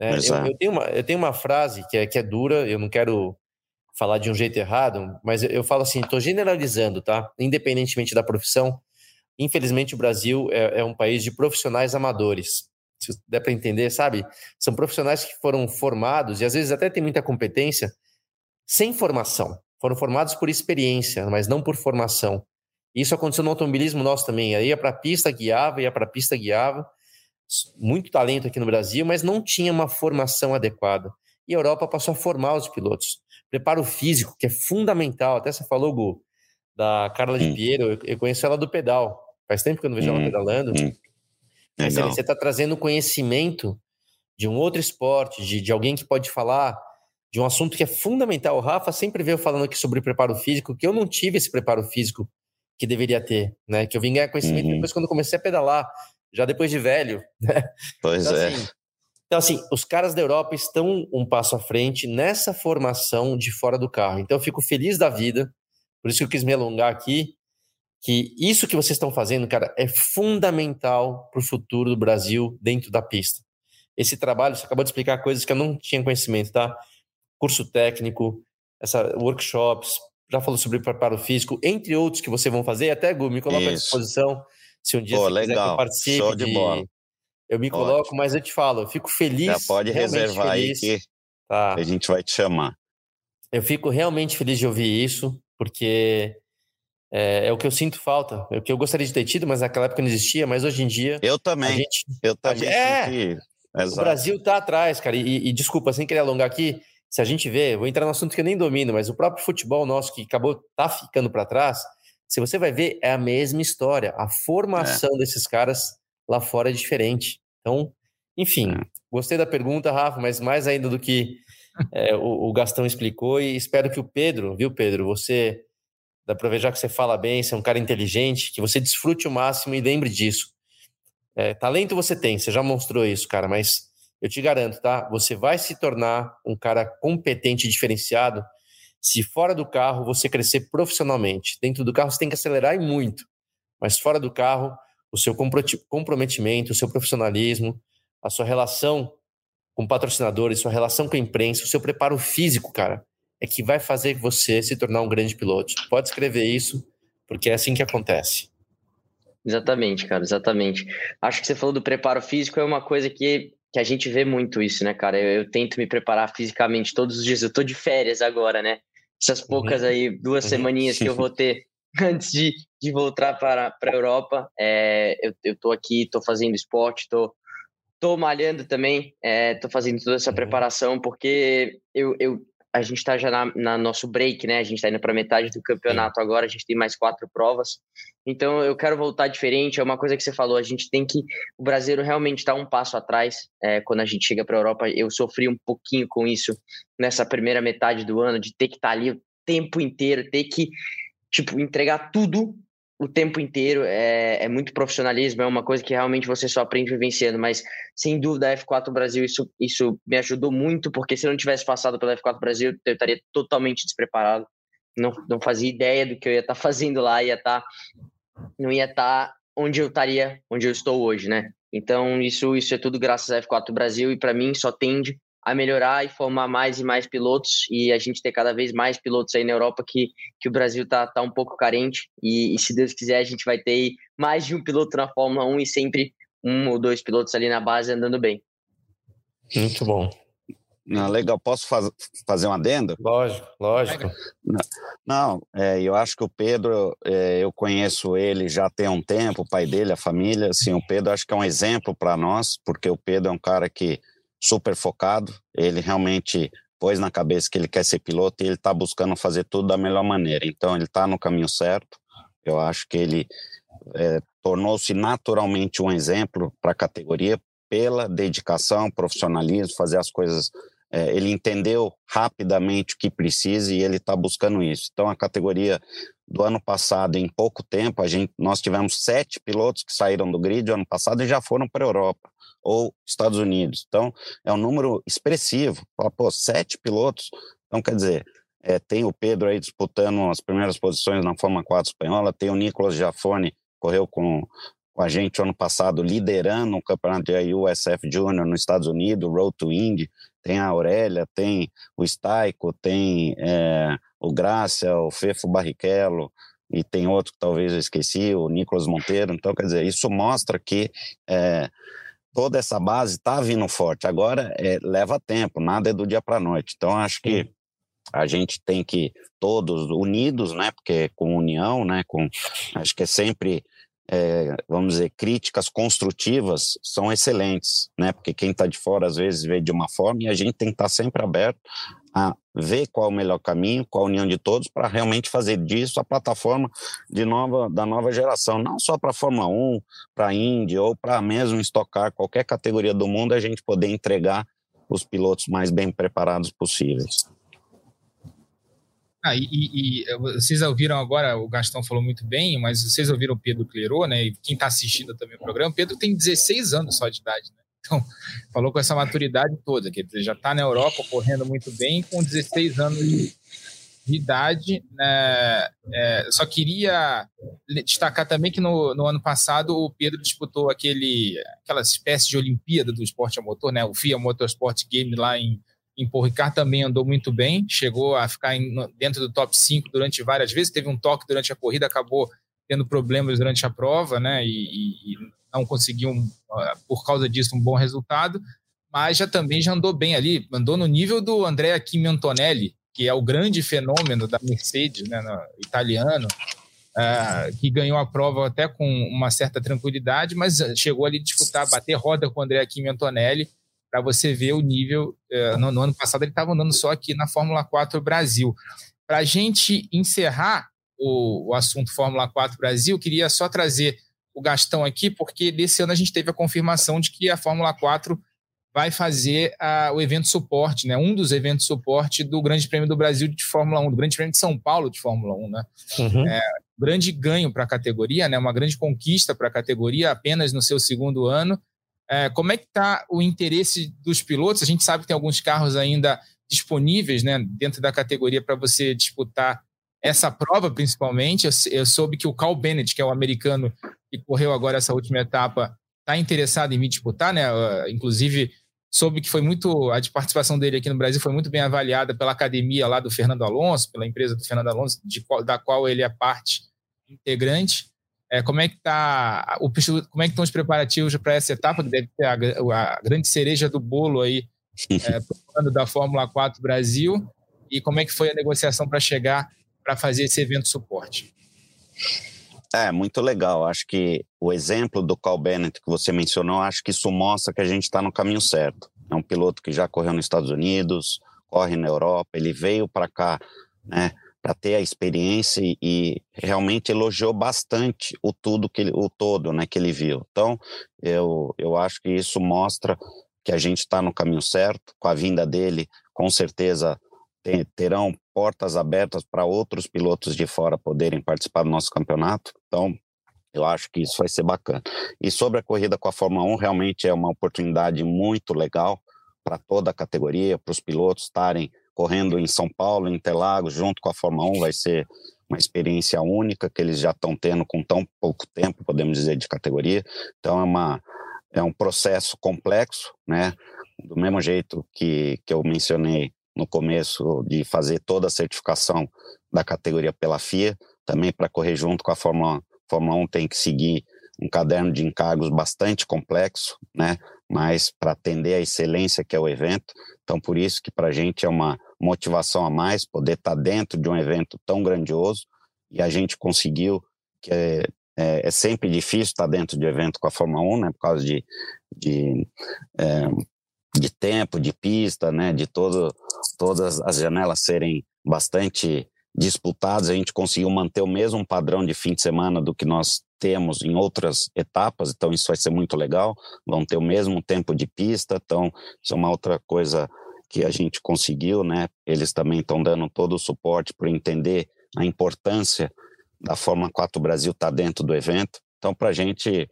Né? Eu, eu, tenho uma, eu tenho uma frase que é, que é dura, eu não quero falar de um jeito errado, mas eu, eu falo assim: estou generalizando, tá? Independentemente da profissão, infelizmente o Brasil é, é um país de profissionais amadores. Se der para entender, sabe? São profissionais que foram formados e às vezes até têm muita competência sem formação foram formados por experiência, mas não por formação. Isso aconteceu no automobilismo nosso também. Aí ia para a pista, guiava, ia para a pista, guiava. Muito talento aqui no Brasil, mas não tinha uma formação adequada. E a Europa passou a formar os pilotos. Preparo físico, que é fundamental. Até você falou, Gu, da Carla de Piero. Eu conheço ela do pedal. Faz tempo que eu não vejo hum, ela pedalando. Mas você está trazendo conhecimento de um outro esporte, de, de alguém que pode falar de um assunto que é fundamental. O Rafa sempre veio falando aqui sobre preparo físico, que eu não tive esse preparo físico que deveria ter, né? Que eu vim ganhar conhecimento uhum. depois quando comecei a pedalar, já depois de velho, né? Pois então, é. Assim, então, assim, os caras da Europa estão um passo à frente nessa formação de fora do carro. Então, eu fico feliz da vida, por isso que eu quis me alongar aqui, que isso que vocês estão fazendo, cara, é fundamental para o futuro do Brasil dentro da pista. Esse trabalho, você acabou de explicar coisas que eu não tinha conhecimento, tá? curso técnico, essa workshops, já falou sobre preparo físico, entre outros que vocês vão fazer. Até, Gu, me coloca Isso. à disposição se um dia Pô, você legal. quiser que eu participe. Show de, de bola. Eu me coloco, Ótimo. mas eu te falo, eu fico feliz. Já pode reservar feliz. aí que tá. a gente vai te chamar. Eu fico realmente feliz de ouvir isso, porque é, é, o que eu sinto falta. É o que eu gostaria de ter tido, mas naquela época não existia, mas hoje em dia. Eu também. Gente, eu também. É, o Brasil está atrás, cara. E, e, desculpa, sem querer alongar aqui, se a gente vê, vou entrar no assunto que eu nem domino, mas o próprio futebol nosso que acabou tá ficando para trás, se você vai ver, é a mesma história. A formação é. desses caras lá fora é diferente. Então, enfim, é. gostei da pergunta, Rafa, mas mais ainda do que é, o, o, Gastão explicou, e espero que o Pedro, viu, Pedro, você, dá para ver já que você fala bem, você é um cara inteligente, que você desfrute o máximo e lembre disso. É, talento você tem, você já mostrou isso, cara, mas eu te garanto, tá? Você vai se tornar um cara competente e diferenciado se fora do carro você crescer profissionalmente. Dentro do carro você tem que acelerar e muito, mas fora do carro, o seu comprometimento, o seu profissionalismo, a sua relação com patrocinadores, sua relação com a imprensa, o seu preparo físico, cara, é que vai fazer você se tornar um grande piloto. Pode escrever isso, porque é assim que acontece. Exatamente, cara, exatamente. Acho que você falou do preparo físico, é uma coisa que, que a gente vê muito isso, né, cara? Eu, eu tento me preparar fisicamente todos os dias. Eu tô de férias agora, né? Essas poucas uhum. aí, duas uhum. semaninhas que eu vou ter antes de, de voltar para a Europa. É, eu, eu tô aqui, tô fazendo esporte, tô, tô malhando também, é, tô fazendo toda essa uhum. preparação, porque eu, eu, a gente está já na, na, nosso break, né? A gente está indo para metade do campeonato agora, a gente tem mais quatro provas. Então eu quero voltar diferente. É uma coisa que você falou, a gente tem que. O brasileiro realmente está um passo atrás é, quando a gente chega para a Europa. Eu sofri um pouquinho com isso nessa primeira metade do ano, de ter que estar tá ali o tempo inteiro, ter que tipo, entregar tudo o tempo inteiro. É, é muito profissionalismo, é uma coisa que realmente você só aprende vivenciando. Mas, sem dúvida, a F4 Brasil, isso, isso me ajudou muito, porque se eu não tivesse passado pela F4 Brasil, eu estaria totalmente despreparado. Não, não fazia ideia do que eu ia estar tá fazendo lá, ia estar. Tá, não ia estar tá onde eu estaria, onde eu estou hoje, né? Então, isso, isso é tudo graças à F4 Brasil e para mim só tende a melhorar e formar mais e mais pilotos e a gente ter cada vez mais pilotos aí na Europa que, que o Brasil tá, tá um pouco carente e, e se Deus quiser a gente vai ter mais de um piloto na Fórmula 1 e sempre um ou dois pilotos ali na base andando bem. Muito bom. Não, legal, posso faz, fazer um adendo? Lógico, lógico. Não, é, eu acho que o Pedro, é, eu conheço ele já tem um tempo, o pai dele, a família, assim, o Pedro acho que é um exemplo para nós, porque o Pedro é um cara que super focado, ele realmente pôs na cabeça que ele quer ser piloto e ele está buscando fazer tudo da melhor maneira. Então, ele está no caminho certo. Eu acho que ele é, tornou-se naturalmente um exemplo para a categoria pela dedicação, profissionalismo, fazer as coisas. É, ele entendeu rapidamente o que precisa e ele está buscando isso. Então, a categoria do ano passado, em pouco tempo, a gente, nós tivemos sete pilotos que saíram do grid ano passado e já foram para a Europa ou Estados Unidos. Então, é um número expressivo. Pô, sete pilotos. Então, quer dizer, é, tem o Pedro aí disputando as primeiras posições na Fórmula 4 espanhola, tem o Nicolas Giafone, correu com, com a gente ano passado, liderando o campeonato de USF Junior nos Estados Unidos, Road to Indy, tem a Aurélia, tem o Staico, tem é, o Grácia, o Fefo Barrichello, e tem outro que talvez eu esqueci, o Nicolas Monteiro. Então, quer dizer, isso mostra que é, toda essa base está vindo forte. Agora é, leva tempo, nada é do dia para a noite. Então acho que a gente tem que todos unidos, né? Porque com união, né? Com acho que é sempre é, vamos dizer, críticas construtivas são excelentes, né? Porque quem está de fora às vezes vê de uma forma e a gente tem que estar tá sempre aberto a ver qual é o melhor caminho, qual a união de todos, para realmente fazer disso a plataforma de nova, da nova geração, não só para a Fórmula 1, para a Indy ou para mesmo estocar qualquer categoria do mundo, a gente poder entregar os pilotos mais bem preparados possíveis. Ah, e, e, e, vocês ouviram agora, o Gastão falou muito bem, mas vocês ouviram o Pedro Clerô, né? E quem está assistindo também o programa, Pedro tem 16 anos só de idade, né? Então, falou com essa maturidade toda, que ele já está na Europa correndo muito bem, com 16 anos de, de idade. Né? É, só queria destacar também que no, no, ano passado o Pedro disputou aquele, aquela espécie de Olimpíada do esporte a motor, né? o FIA Motorsport Game lá em, em Paul Ricard também andou muito bem, chegou a ficar em, dentro do top 5 durante várias vezes, teve um toque durante a corrida, acabou tendo problemas durante a prova, né? E, e, não conseguiu, por causa disso, um bom resultado, mas já também já andou bem ali, andou no nível do Andrea Kimi Antonelli, que é o grande fenômeno da Mercedes, né, no, italiano, uh, que ganhou a prova até com uma certa tranquilidade, mas chegou ali a disputar, bater roda com o Andrea Kimi Antonelli, para você ver o nível. Uh, no, no, ano passado ele estava andando só aqui na Fórmula 4 Brasil. Para a gente encerrar o, o assunto Fórmula 4 Brasil, queria só trazer o Gastão aqui, porque desse ano a gente teve a confirmação de que a Fórmula 4 vai fazer a, o evento suporte, né? Um dos eventos suporte do Grande Prêmio do Brasil de Fórmula 1, do Grande Prêmio de São Paulo de Fórmula 1, né? Uhum. É, grande ganho para a categoria, né? Uma grande conquista para a categoria apenas no seu segundo ano. É, como é que está o interesse dos pilotos? A gente sabe que tem alguns carros ainda disponíveis, né? Dentro da categoria para você disputar essa prova, principalmente. Eu, eu soube que o Cal Bennett, que é o americano que correu agora essa última etapa, está interessado em me disputar, né? Inclusive, soube que foi muito a participação dele aqui no Brasil foi muito bem avaliada pela academia lá do Fernando Alonso, pela empresa do Fernando Alonso, de, da qual ele é parte integrante. É, como é que tá o como é que estão os preparativos para essa etapa que deve ser a, a, grande cereja do bolo aí é, da Fórmula 4 Brasil e como é que foi a negociação para chegar para fazer esse evento suporte? É, muito legal. Acho que o exemplo do Carl Bennett que você mencionou, acho que isso mostra que a gente está no caminho certo. É um piloto que já correu nos Estados Unidos, corre na Europa, ele veio para cá, né, para ter a experiência e, e, realmente elogiou bastante o tudo que ele, o todo, né, que ele viu. Então, eu eu acho que isso mostra que a gente está no caminho certo. Com a vinda dele, com certeza terão portas abertas para outros pilotos de fora poderem participar do nosso campeonato. Então, eu acho que isso vai ser bacana. E sobre a corrida com a Fórmula 1, realmente é uma oportunidade muito legal para toda a categoria, para os pilotos estarem correndo em São Paulo, em Interlagos, junto com a Fórmula 1, vai ser uma experiência única que eles já estão tendo com tão pouco tempo, podemos dizer, de categoria. Então é uma é um processo complexo, né? Do mesmo jeito que, que eu mencionei no começo de fazer toda a certificação da categoria pela FIA, também para correr junto com a Fórmula 1. Fórmula 1 tem que seguir um caderno de encargos bastante complexo, né? Mas para atender a excelência que é o evento, então por isso que para a gente é uma motivação a mais poder estar tá dentro de um evento tão grandioso e a gente conseguiu que é, é, é sempre difícil estar tá dentro de evento com a Fórmula 1, né? Por causa de, de é, de tempo, de pista, né, de todo, todas as janelas serem bastante disputadas, a gente conseguiu manter o mesmo padrão de fim de semana do que nós temos em outras etapas, então isso vai ser muito legal, vão ter o mesmo tempo de pista, então isso é uma outra coisa que a gente conseguiu, né? Eles também estão dando todo o suporte para entender a importância da Fórmula 4 Brasil estar tá dentro do evento. Então, para a gente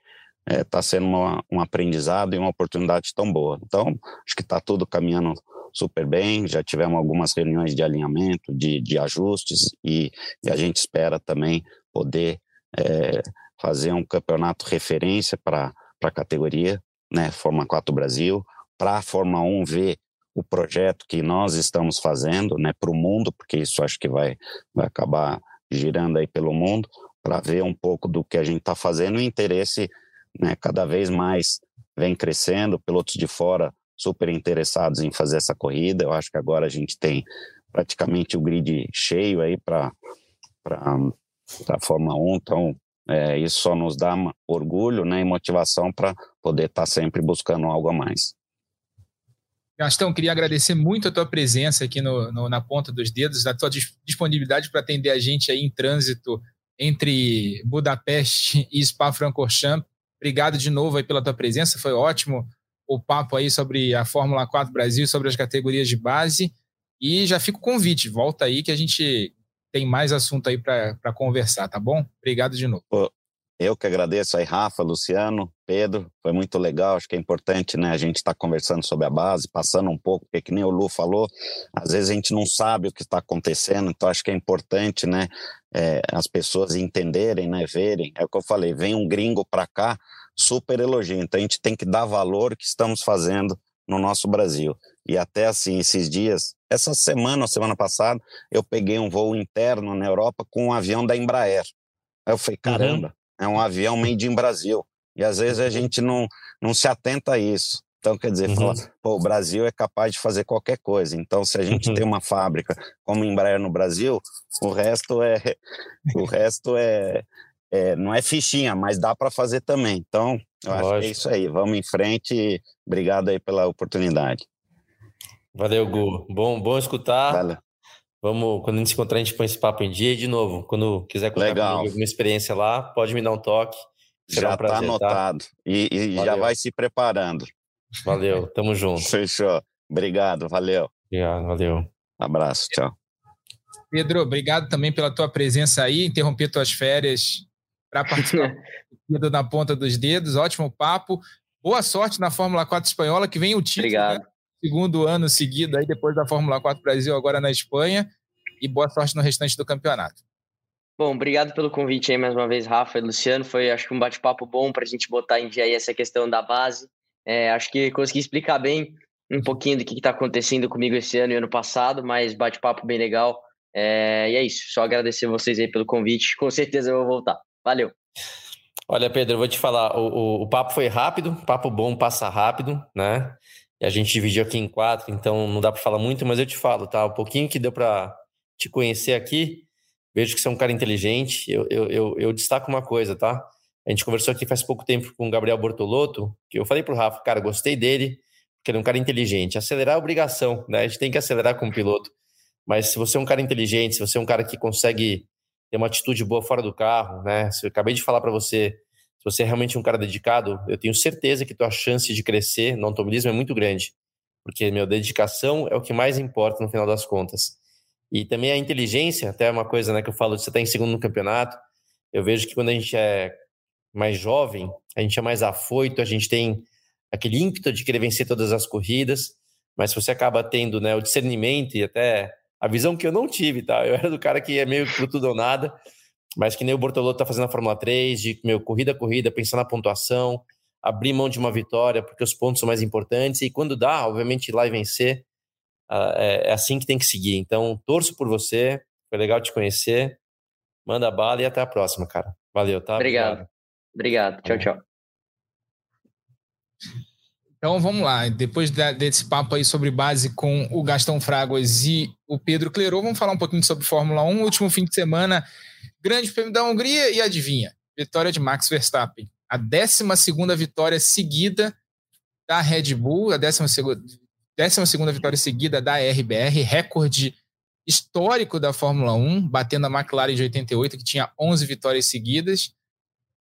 está é, tá sendo uma, um aprendizado e uma oportunidade tão boa. Então, acho que está tudo caminhando super bem, já tivemos algumas reuniões de alinhamento, de, de ajustes, e, e a gente espera também poder é, fazer um campeonato referência para a categoria, né, Fórmula 4 Brasil, para a Fórmula 1 ver o projeto que nós estamos fazendo né, para o mundo, porque isso acho que vai, vai acabar girando aí pelo mundo, para ver um pouco do que a gente está fazendo o interesse né, cada vez mais vem crescendo, pilotos de fora super interessados em fazer essa corrida. Eu acho que agora a gente tem praticamente o grid cheio aí para a Fórmula 1, então é, isso só nos dá orgulho né, e motivação para poder estar tá sempre buscando algo a mais. Gastão, queria agradecer muito a tua presença aqui no, no na ponta dos dedos, a tua disponibilidade para atender a gente aí em trânsito entre Budapeste e Spa-Francorchamps. Obrigado de novo aí pela tua presença, foi ótimo o papo aí sobre a Fórmula 4 Brasil, sobre as categorias de base. E já fica o convite, volta aí que a gente tem mais assunto aí para conversar, tá bom? Obrigado de novo. Eu que agradeço aí, Rafa, Luciano, Pedro, foi muito legal, acho que é importante, né, a gente estar tá conversando sobre a base, passando um pouco, porque que nem o Lu falou, às vezes a gente não sabe o que está acontecendo, então acho que é importante, né, é, as pessoas entenderem, né, verem. É o que eu falei, vem um gringo para cá, super elogio. Então a gente tem que dar valor que estamos fazendo no nosso Brasil. E até assim, esses dias, essa semana ou semana passada, eu peguei um voo interno na Europa com um avião da Embraer. Aí eu falei, uhum. caramba, é um avião made in Brasil. E às vezes a gente não, não se atenta a isso. Então, quer dizer, uhum. fala, pô, o Brasil é capaz de fazer qualquer coisa. Então, se a gente uhum. tem uma fábrica como Embraer no Brasil, o resto é o resto é, é não é fichinha, mas dá para fazer também. Então, eu Lógico. acho que é isso aí. Vamos em frente. Obrigado aí pela oportunidade. Valeu, Gu. Bom, bom escutar. Valeu. Vamos, quando a gente se encontrar, a gente põe esse papo em dia e de novo. Quando quiser contar Legal. alguma experiência lá, pode me dar um toque. Será já está tá? anotado. Tá? E, e já vai se preparando. Valeu, tamo junto. Fechou. Obrigado, valeu. Obrigado, valeu. Abraço, tchau. Pedro, obrigado também pela tua presença aí, interromper tuas férias para participar na ponta dos dedos. Ótimo papo. Boa sorte na Fórmula 4 espanhola, que vem o título. Obrigado. Né? Segundo ano seguido aí, depois da Fórmula 4 Brasil, agora na Espanha. E boa sorte no restante do campeonato. Bom, obrigado pelo convite aí mais uma vez, Rafa e Luciano. Foi, acho que, um bate-papo bom para a gente botar em dia aí essa questão da base. É, acho que consegui explicar bem um pouquinho do que está acontecendo comigo esse ano e ano passado, mas bate-papo bem legal. É, e é isso, só agradecer vocês aí pelo convite. Com certeza eu vou voltar. Valeu. Olha, Pedro, eu vou te falar, o, o, o papo foi rápido, papo bom passa rápido, né? A gente dividiu aqui em quatro, então não dá para falar muito, mas eu te falo, tá? O pouquinho que deu para te conhecer aqui, vejo que você é um cara inteligente. Eu, eu, eu, eu, destaco uma coisa, tá? A gente conversou aqui faz pouco tempo com o Gabriel Bortolotto, que eu falei pro Rafa, cara, gostei dele, porque ele é um cara inteligente. Acelerar é obrigação, né? A gente tem que acelerar com o piloto. Mas se você é um cara inteligente, se você é um cara que consegue ter uma atitude boa fora do carro, né? Se eu acabei de falar para você, você é realmente um cara dedicado, eu tenho certeza que tua chance de crescer no automobilismo é muito grande. Porque, meu, dedicação é o que mais importa no final das contas. E também a inteligência, até uma coisa né, que eu falo, você está em segundo no campeonato. Eu vejo que quando a gente é mais jovem, a gente é mais afoito, a gente tem aquele ímpeto de querer vencer todas as corridas, mas você acaba tendo né, o discernimento e até a visão que eu não tive, tá? Eu era do cara que é meio tudo ou nada, mas que nem o Bortolotto tá fazendo a Fórmula 3, de meu, corrida a corrida, pensando na pontuação, abrir mão de uma vitória, porque os pontos são mais importantes, e quando dá, obviamente, ir lá e vencer, ah, é, é, assim que tem que seguir. Então, torço por você, foi legal te conhecer. Manda bala e até a próxima, cara. Valeu, tá? Obrigado. Obrigado. Tchau, tchau. Então vamos lá, depois desse papo aí sobre base com o Gastão Fraguas e o Pedro Clerô, vamos falar um pouquinho sobre Fórmula 1. Último fim de semana, Grande Prêmio da Hungria e adivinha, vitória de Max Verstappen. A 12 vitória seguida da Red Bull, a 12 décima segunda vitória seguida da RBR, recorde histórico da Fórmula 1, batendo a McLaren de 88, que tinha 11 vitórias seguidas.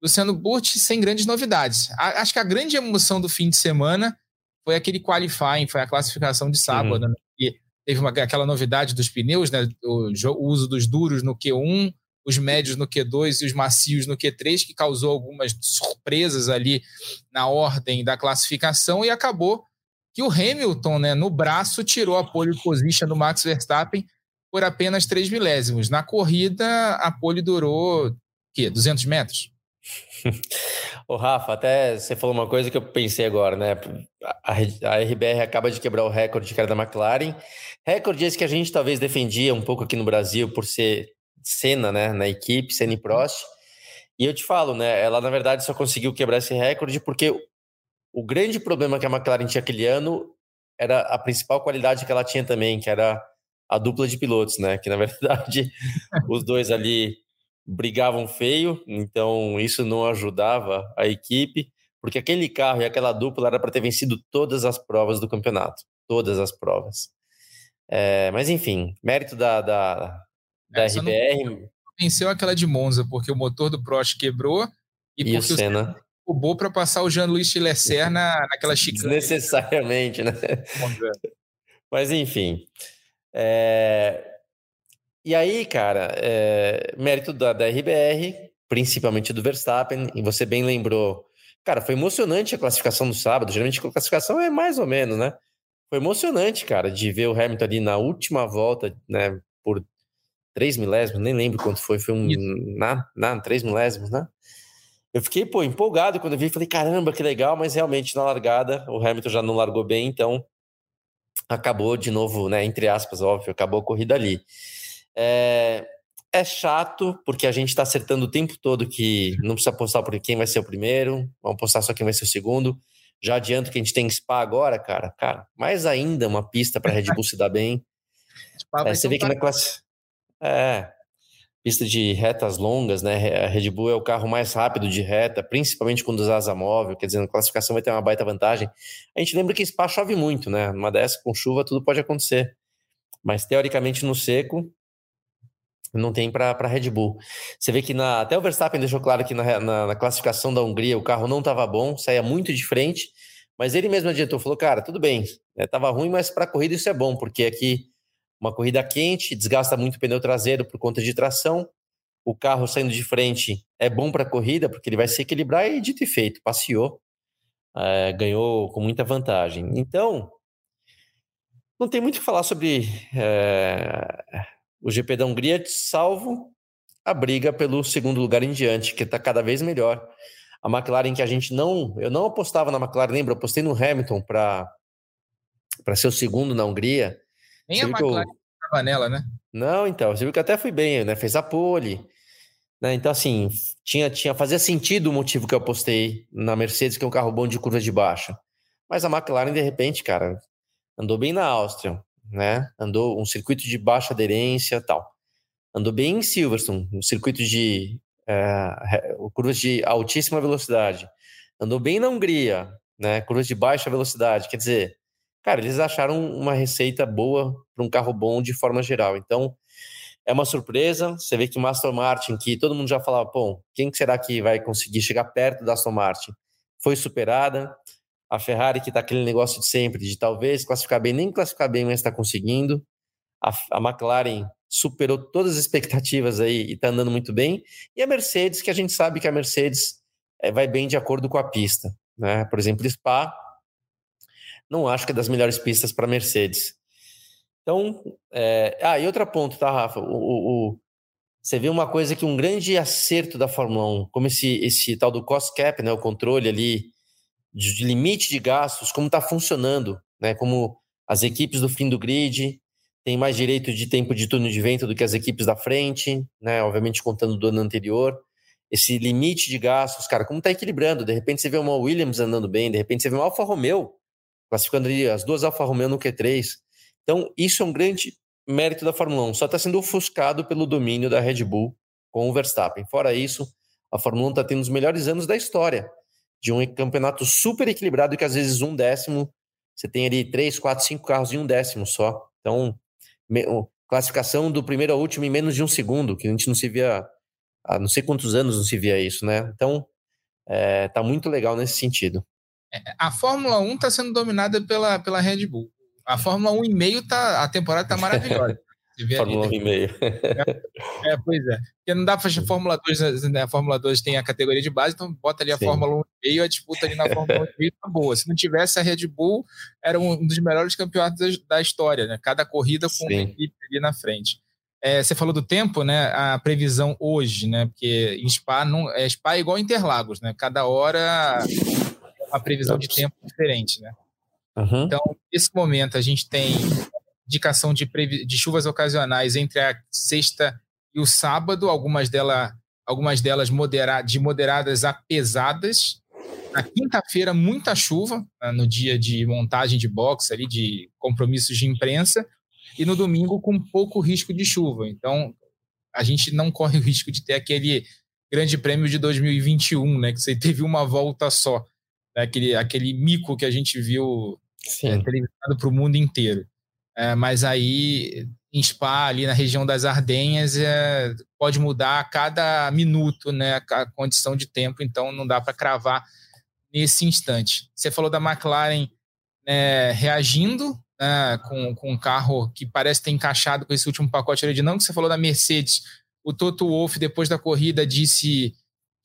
Luciano Burti sem grandes novidades. A, acho que a grande emoção do fim de semana foi aquele qualifying, foi a classificação de sábado, uhum. né? E teve uma, aquela novidade dos pneus, né? O, o uso dos duros no Q1, os médios no Q2 e os macios no Q3, que causou algumas surpresas ali na ordem da classificação e acabou que o Hamilton, né, no braço, tirou a pole position do Max Verstappen por apenas 3 milésimos. Na corrida, a pole durou, quê, 200 metros? O Rafa, até você falou uma coisa que eu pensei agora, né? A, RBR acaba de quebrar o recorde que era da McLaren. Recorde esse que a gente talvez defendia um pouco aqui no Brasil por ser cena, né? Na equipe, Senna e Prost. E eu te falo, né? Ela na verdade só conseguiu quebrar esse recorde porque o grande problema que a McLaren tinha aquele ano era a principal qualidade que ela tinha também, que era a dupla de pilotos, né? Que na verdade os dois ali brigavam feio, então isso não ajudava a equipe, porque aquele carro e aquela dupla era para ter vencido todas as provas do campeonato, todas as provas. É, mas enfim, mérito da, da, da é, RBR. Venceu aquela de Monza, porque o motor do Prost quebrou e, e porque o Senna roubou para passar o Jean-Louis Lesser na, naquela chicane. Necessariamente, né? Mas enfim. É... E aí, cara, é... mérito da, da RBR, principalmente do Verstappen, e você bem lembrou. Cara, foi emocionante a classificação do sábado. Geralmente a classificação é mais ou menos, né? Foi emocionante, cara, de ver o Hamilton ali na última volta, né? Por três milésimos, nem lembro quanto foi. Foi um. Na, na, três milésimos, né? Eu fiquei, pô, empolgado quando eu vi, falei, caramba, que legal, mas realmente na largada o Hamilton já não largou bem, então acabou de novo, né, entre aspas, óbvio, acabou a corrida ali. É, é chato, porque a gente está acertando o tempo todo que não precisa apostar por quem vai ser o primeiro, vamos apostar só quem vai ser o segundo. Já adianto que a gente tem Spa agora, cara. Cara, mais ainda uma pista para Red Bull se dar bem. É, você vê que na classe. É, pista de retas longas, né? A Red Bull é o carro mais rápido de reta, principalmente quando usa asa móvel, quer dizer, na classificação vai ter uma baita vantagem. A gente lembra que Spa chove muito, né? Numa dessa, com chuva, tudo pode acontecer. Mas teoricamente no seco, não tem para Red Bull. Você vê que na, até o Verstappen deixou claro que na, na, na classificação da Hungria o carro não estava bom, saía muito de frente, mas ele mesmo adiantou, falou, cara, tudo bem, né, ruim, mas para corrida isso é bom, porque aqui uma corrida quente, desgasta muito o pneu traseiro por conta de tração. O carro saindo de frente é bom para a corrida, porque ele vai se equilibrar e, dito e feito, passeou, é, ganhou com muita vantagem. Então, não tem muito o que falar sobre é, o GP da Hungria, salvo a briga pelo segundo lugar em diante, que está cada vez melhor. A McLaren que a gente não. Eu não apostava na McLaren, lembra? Eu apostei no Hamilton para para ser o segundo na Hungria. Nem a McLaren estava eu... nela, né? Não, então, você viu que até fui bem, né? Fez a pole. Né? Então, assim, tinha, tinha, fazia sentido o motivo que eu apostei na Mercedes, que é um carro bom de curva de baixa. Mas a McLaren, de repente, cara, andou bem na Áustria, né? Andou um circuito de baixa aderência tal. Andou bem em Silverstone, um circuito de é, curvas de altíssima velocidade. Andou bem na Hungria, né? Curvas de baixa velocidade. Quer dizer, cara, eles acharam uma receita boa para um carro bom de forma geral. Então, é uma surpresa. Você vê que o Aston Martin, que todo mundo já falava, pô, quem será que vai conseguir chegar perto da Aston Martin? Foi superada. A Ferrari, que está aquele negócio de sempre, de talvez classificar bem, nem classificar bem, mas está conseguindo. A, a McLaren superou todas as expectativas aí e está andando muito bem. E a Mercedes, que a gente sabe que a Mercedes é, vai bem de acordo com a pista. Né? Por exemplo, Spa, não acho que é das melhores pistas para Mercedes. Então, é... ah, e outro ponto, tá, Rafa? O, o, o, você vê uma coisa que um grande acerto da Fórmula 1, como esse, esse tal do cost cap, né, o controle ali de, de limite de gastos, como está funcionando, né, como as equipes do fim do grid têm mais direito de tempo de turno de vento do que as equipes da frente, né, obviamente contando do ano anterior esse limite de gastos, cara, como tá equilibrando. De repente você vê uma Williams andando bem, de repente você vê uma Alfa Romeo classificando ali as duas Alfa Romeo no Q3. Então, isso é um grande mérito da Fórmula 1. Só está sendo ofuscado pelo domínio da Red Bull com o Verstappen. Fora isso, a Fórmula 1 está tendo os melhores anos da história de um campeonato super equilibrado que às vezes um décimo, você tem ali três, quatro, cinco carros em um décimo só. Então, classificação do primeiro ao último em menos de um segundo, que a gente não se via há não sei quantos anos não se via isso, né? Então, é, tá muito legal nesse sentido. A Fórmula 1 está sendo dominada pela, pela Red Bull. A Fórmula 1,5 tá, a temporada tá maravilhosa. Fórmula 1,5. É, é, pois é. Porque não dá para a Fórmula 2, né? A Fórmula 2 tem a categoria de base, então bota ali a Sim. Fórmula 1,5, a disputa ali na Fórmula 1,5 tá boa. Se não tivesse a Red Bull, era um dos melhores campeonatos da história, né? Cada corrida com Sim. uma equipe ali na frente. É, você falou do tempo, né? A previsão hoje, né? Porque em Spa não é Spa é igual Interlagos, né? Cada hora a previsão de tempo diferente, né? Uhum. Então, nesse momento a gente tem indicação de, de chuvas ocasionais entre a sexta e o sábado, algumas delas, algumas delas modera de moderadas a pesadas. Na quinta-feira, muita chuva, né? no dia de montagem de box, ali, de compromissos de imprensa e no domingo com pouco risco de chuva. Então, a gente não corre o risco de ter aquele grande prêmio de 2021, né? Que você teve uma volta só. Né, aquele, aquele mico que a gente viu é, televisionado para o mundo inteiro. É, mas aí, em Spa, ali na região das Ardenhas, é, pode mudar a cada minuto né, a condição de tempo, então não dá para cravar nesse instante. Você falou da McLaren né, reagindo né, com, com um carro que parece ter encaixado com esse último pacote aerodinâmico. Você falou da Mercedes. O Toto Wolff, depois da corrida, disse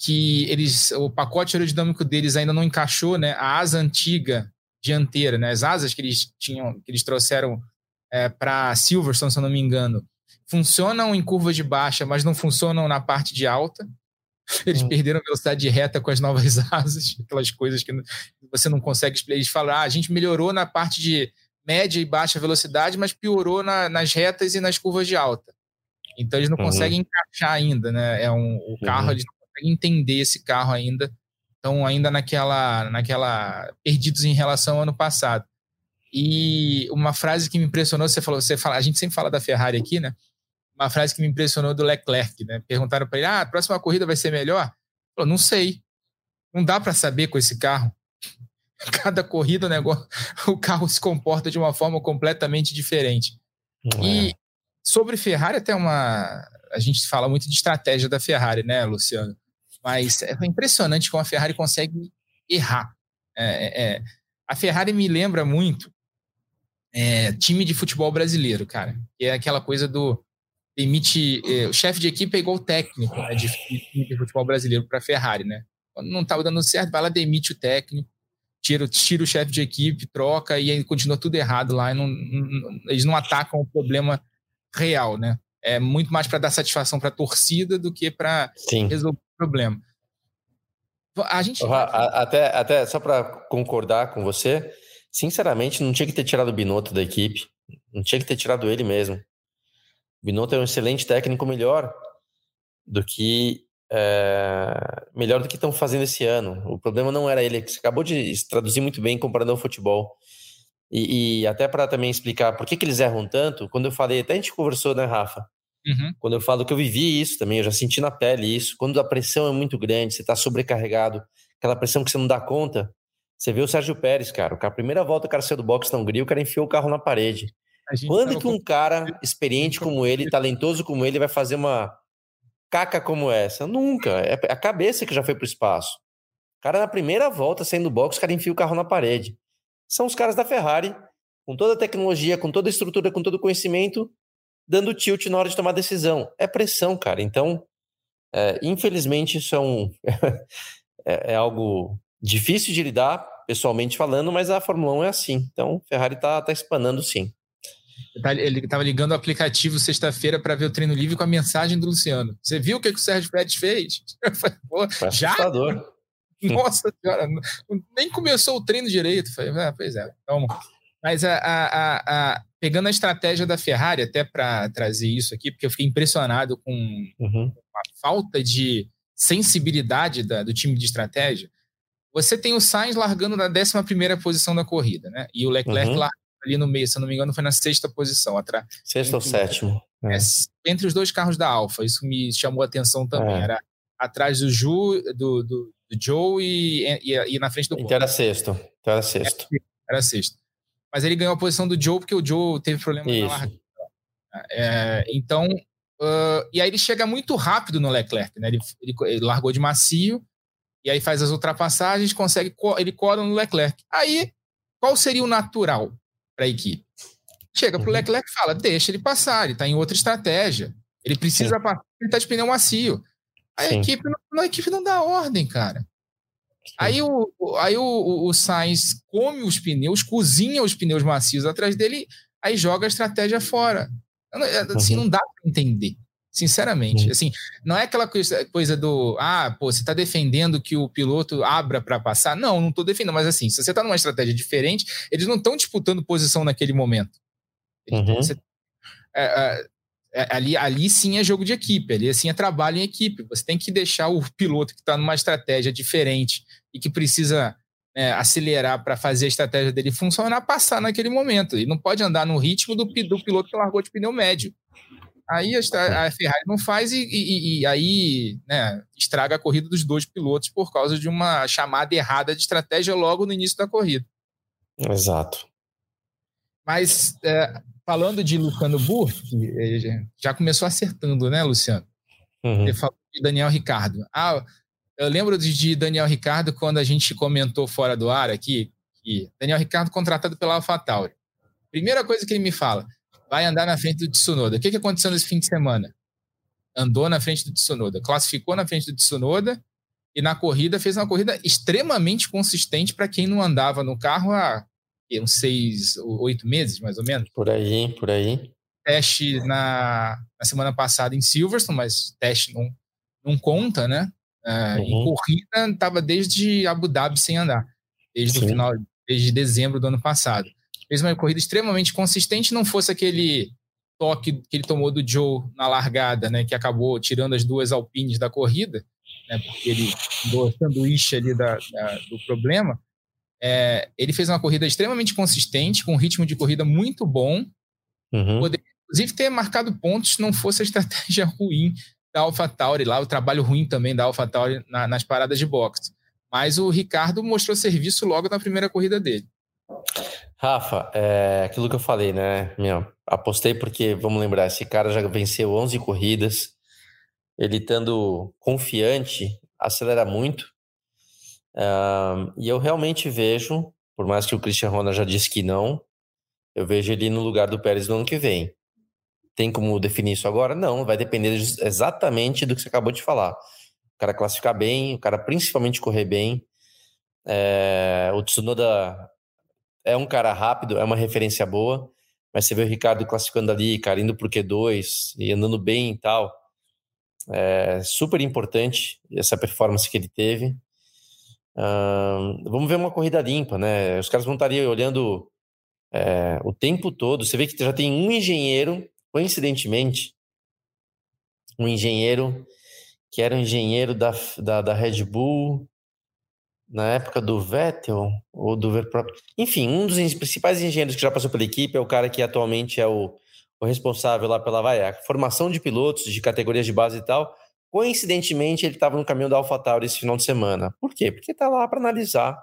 que eles, o pacote aerodinâmico deles ainda não encaixou, né? A asa antiga dianteira, né? As asas que eles tinham, que eles trouxeram é, para Silverstone, se eu não me engano, funcionam em curva de baixa, mas não funcionam na parte de alta. Eles hum. perderam velocidade de reta com as novas asas, aquelas coisas que você não consegue explicar. Eles falam, ah, a gente melhorou na parte de média e baixa velocidade, mas piorou na, nas retas e nas curvas de alta. Então eles não uhum. conseguem encaixar ainda, né? É um, o carro, uhum. eles não conseguem entender esse carro ainda. Estão ainda naquela, naquela perdidos em relação ao ano passado. E uma frase que me impressionou, você falou, você fala, a gente sempre fala da Ferrari aqui, né? Uma frase que me impressionou do Leclerc, né? Perguntaram para ele: "Ah, a próxima corrida vai ser melhor?" Ele falou: "Não sei. Não dá para saber com esse carro cada corrida o negócio, o carro se comporta de uma forma completamente diferente. É. E sobre Ferrari, até uma. A gente fala muito de estratégia da Ferrari, né, Luciano? Mas é impressionante como a Ferrari consegue errar. É, é, é, a Ferrari me lembra muito é, time de futebol brasileiro, cara. Que é aquela coisa do demite. É, o chefe de equipe é igual técnico né, de, de futebol brasileiro para a Ferrari, né? Quando não estava dando certo, vai lá, demite o técnico tira, tira o chefe de equipe, troca e aí continua tudo errado lá. Não, não, eles não atacam o problema real, né? É muito mais para dar satisfação para a torcida do que para resolver o problema. A gente até, até só para concordar com você, Sinceramente, não tinha que ter tirado o Binotto da equipe. Não tinha que ter tirado ele mesmo. O Binotto é um excelente técnico, melhor do que é, melhor do que estão fazendo esse ano. O problema não era ele, você acabou de traduzir muito bem comparando ao futebol. E, e até para também explicar por que, que eles erram tanto, quando eu falei, até a gente conversou, né, Rafa? Uhum. Quando eu falo que eu vivi isso também, eu já senti na pele isso. Quando a pressão é muito grande, você está sobrecarregado, aquela pressão que você não dá conta. Você vê o Sérgio Pérez, cara. A primeira volta o cara saiu do box na Hungria, o cara enfiou o carro na parede. Quando que um cara experiente como ele, talentoso como ele, vai fazer uma caca como essa? Nunca. É a cabeça que já foi pro espaço. O cara, na primeira volta, saindo do box, o cara enfia o carro na parede são os caras da Ferrari, com toda a tecnologia, com toda a estrutura, com todo o conhecimento, dando tilt na hora de tomar decisão. É pressão, cara. Então, é, infelizmente, isso é, um, é, é, algo difícil de lidar, pessoalmente falando, mas a Fórmula 1 é assim. Então, Ferrari está tá espanando sim. Tá, ele estava ligando o aplicativo sexta-feira para ver o treino livre com a mensagem do Luciano. Você viu o que, que o Sérgio Pérez fez? Pô, já? Assustador. Nossa senhora, nem começou o treino direito. Falei, ah, pois é, então. Mas a, a, a, pegando a estratégia da Ferrari, até para trazer isso aqui, porque eu fiquei impressionado com uhum. a falta de sensibilidade da, do time de estratégia. Você tem o Sainz largando na 11 posição da corrida, né? E o Leclerc uhum. ali no meio, se eu não me engano, foi na sexta posição. Atrás, Sexto ou sétimo. É. É, entre os dois carros da Alfa, isso me chamou a atenção também. É. Era atrás do Ju, do, do, do Joe e, e, e, na frente do Então era sexto. Então era sexto. Era, sexto. Mas ele ganhou a posição do Joe porque o Joe teve problema Isso. na largada. É, então, uh, e aí ele chega muito rápido no Leclerc, né? Ele, ele, ele, largou de macio e aí faz as ultrapassagens, consegue, ele cola no Leclerc. Aí, qual seria o natural para a equipe? Chega para o uhum. Leclerc e fala: deixa ele passar, ele está em outra estratégia. Ele precisa Sim. passar, ele está de pneu macio. A equipe, não, a equipe não dá ordem, cara. Sim. Aí, o, aí o, o Sainz come os pneus, cozinha os pneus macios atrás dele, aí joga a estratégia fora. Assim, uhum. não dá para entender. Sinceramente, uhum. assim, não é aquela coisa, coisa do ah, pô, você está defendendo que o piloto abra para passar. Não, não estou defendendo, mas assim, se você está numa estratégia diferente, eles não estão disputando posição naquele momento. Uhum. Você, é, é, é, ali, ali sim é jogo de equipe, ali sim é trabalho em equipe. Você tem que deixar o piloto que está numa estratégia diferente e que precisa é, acelerar para fazer a estratégia dele funcionar, passar naquele momento. E não pode andar no ritmo do, do piloto que largou de pneu médio. Aí a, a Ferrari não faz e, e, e aí né, estraga a corrida dos dois pilotos por causa de uma chamada errada de estratégia logo no início da corrida. Exato. Mas é, falando de Luciano Burti, já começou acertando, né, Luciano? Uhum. Você falou de Daniel Ricardo. Ah, eu lembro de Daniel Ricardo quando a gente comentou fora do ar aqui, que Daniel Ricardo contratado pela AlphaTauri. Primeira coisa que ele me fala, vai andar na frente do Tsunoda. O que, que aconteceu nesse fim de semana? Andou na frente do Tsunoda, classificou na frente do Tsunoda e na corrida fez uma corrida extremamente consistente para quem não andava no carro há uns seis, oito meses, mais ou menos. Por aí, por aí. Teste na, na semana passada em Silverstone, mas teste não, não conta, né? Uh, uhum. Em corrida, estava desde Abu Dhabi sem andar, desde o final, desde dezembro do ano passado. Fez uma corrida extremamente consistente, não fosse aquele toque que ele tomou do Joe na largada, né, que acabou tirando as duas alpines da corrida, né, porque ele deu sanduíche ali da, da, do problema. É, ele fez uma corrida extremamente consistente, com um ritmo de corrida muito bom. Uhum. Poderia, inclusive, ter marcado pontos se não fosse a estratégia ruim da AlphaTauri lá, o trabalho ruim também da AlphaTauri na, nas paradas de boxe. Mas o Ricardo mostrou serviço logo na primeira corrida dele. Rafa, é aquilo que eu falei, né? Meu, apostei porque, vamos lembrar, esse cara já venceu 11 corridas. Ele estando confiante, acelera muito. E eu realmente vejo, por mais que o Christian Horner já disse que não, eu vejo ele no lugar do Pérez no ano que vem. Tem como definir isso agora? Não, vai depender exatamente do que você acabou de falar. O cara classificar bem, o cara principalmente correr bem. É, o Tsunoda é um cara rápido, é uma referência boa, mas você vê o Ricardo classificando ali, cara, indo pro Q2 e andando bem e tal. É super importante essa performance que ele teve. Vamos ver uma corrida limpa, né? Os caras vão estar olhando é, o tempo todo. Você vê que já tem um engenheiro, coincidentemente, um engenheiro que era um engenheiro da, da, da Red Bull na época do Vettel ou do enfim, um dos principais engenheiros que já passou pela equipe é o cara que atualmente é o, o responsável lá pela vai, a formação de pilotos de categorias de base e tal. Coincidentemente, ele estava no caminho da AlphaTauri esse final de semana. Por quê? Porque está lá para analisar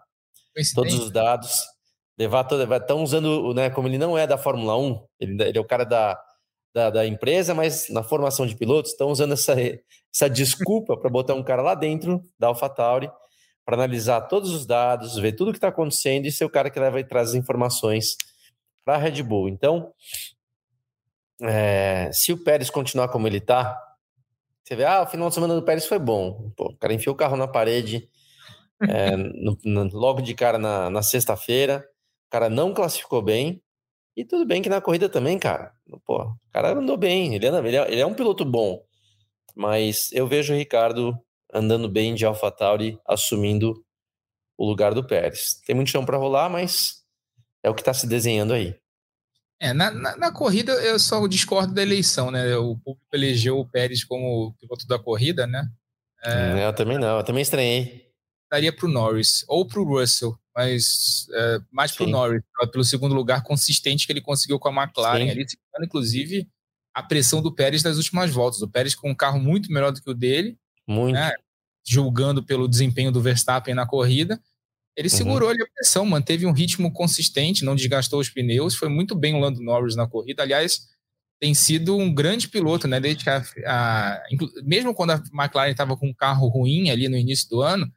todos os dados, levar toda, estão usando, né, como ele não é da Fórmula 1, ele, ele é o cara da, da, da, empresa, mas na formação de pilotos estão usando essa, essa desculpa para botar um cara lá dentro da AlphaTauri para analisar todos os dados, ver tudo o que está acontecendo e ser o cara que leva e traz as informações para a Red Bull. Então, é, se o Pérez continuar como ele está, você vê, ah, o final de semana do Pérez foi bom. Pô, o cara enfiou o carro na parede é, no, no, logo de cara na, na sexta-feira. O cara não classificou bem. E tudo bem que na corrida também, cara. Pô, o cara andou bem. Ele, anda, ele, é, ele é um piloto bom. Mas eu vejo o Ricardo andando bem de AlphaTauri, assumindo o lugar do Pérez. Tem muito chão para rolar, mas é o que está se desenhando aí. É, na, na, na, corrida eu só discordo da eleição, né? O público elegeu o Pérez como piloto da corrida, né? É, eu também não, eu também estranhei. Daria para o Norris ou para o Russell, mas é, mais para o Norris, pelo segundo lugar consistente que ele conseguiu com a McLaren, Sim. ali, inclusive a pressão do Pérez nas últimas voltas. O Pérez com um carro muito melhor do que o dele, muito. Né, julgando pelo desempenho do Verstappen na corrida. Ele uhum. segurou ali a pressão, manteve um ritmo consistente, não desgastou os pneus, foi muito bem o Lando Norris na corrida. Aliás, tem sido um grande piloto, né? Desde a, a, mesmo quando a McLaren estava com um carro ruim ali no início do ano,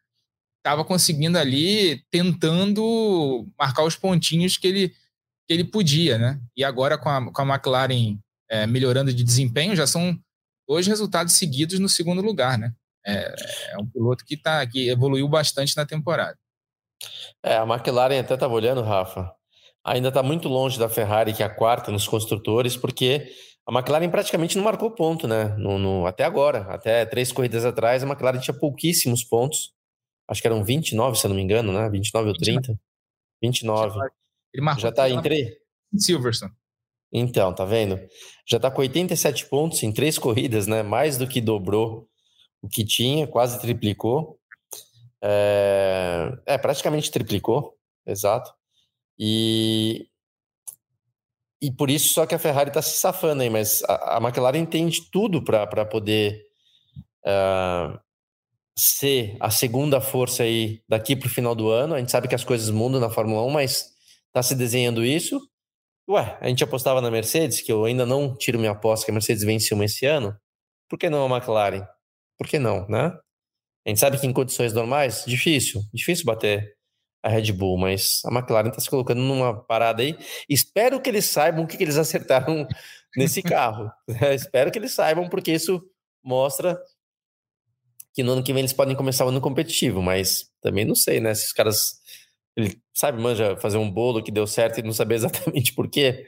estava conseguindo ali tentando marcar os pontinhos que ele, que ele podia, né? E agora com a, com a McLaren é, melhorando de desempenho, já são dois resultados seguidos no segundo lugar, né? É, é um piloto que, tá, que evoluiu bastante na temporada. É, a McLaren até estava olhando, Rafa, ainda está muito longe da Ferrari, que é a quarta nos construtores, porque a McLaren praticamente não marcou ponto, né? No, no, até agora, até três corridas atrás, a McLaren tinha pouquíssimos pontos. Acho que eram 29, se eu não me engano, né? 29 ou 30? 29. Ele marcou Já está em três? Silverstone. Então, tá vendo? Já está com 87 pontos em três corridas, né? Mais do que dobrou o que tinha, quase triplicou. É, é praticamente triplicou, exato. E, e por isso só que a Ferrari está se safando aí, mas a, a McLaren tem de tudo para poder uh, ser a segunda força aí daqui para o final do ano. A gente sabe que as coisas mudam na Fórmula 1, mas está se desenhando isso. Ué, a gente apostava na Mercedes, que eu ainda não tiro minha aposta que a Mercedes vence uma esse ano. Por que não a McLaren? Por que não, né? A gente sabe que em condições normais, difícil, difícil bater a Red Bull, mas a McLaren está se colocando numa parada aí. Espero que eles saibam o que, que eles acertaram nesse carro. Espero que eles saibam, porque isso mostra que no ano que vem eles podem começar o ano competitivo, mas também não sei, né? Se os caras ele sabe, manja, fazer um bolo que deu certo e não saber exatamente por quê.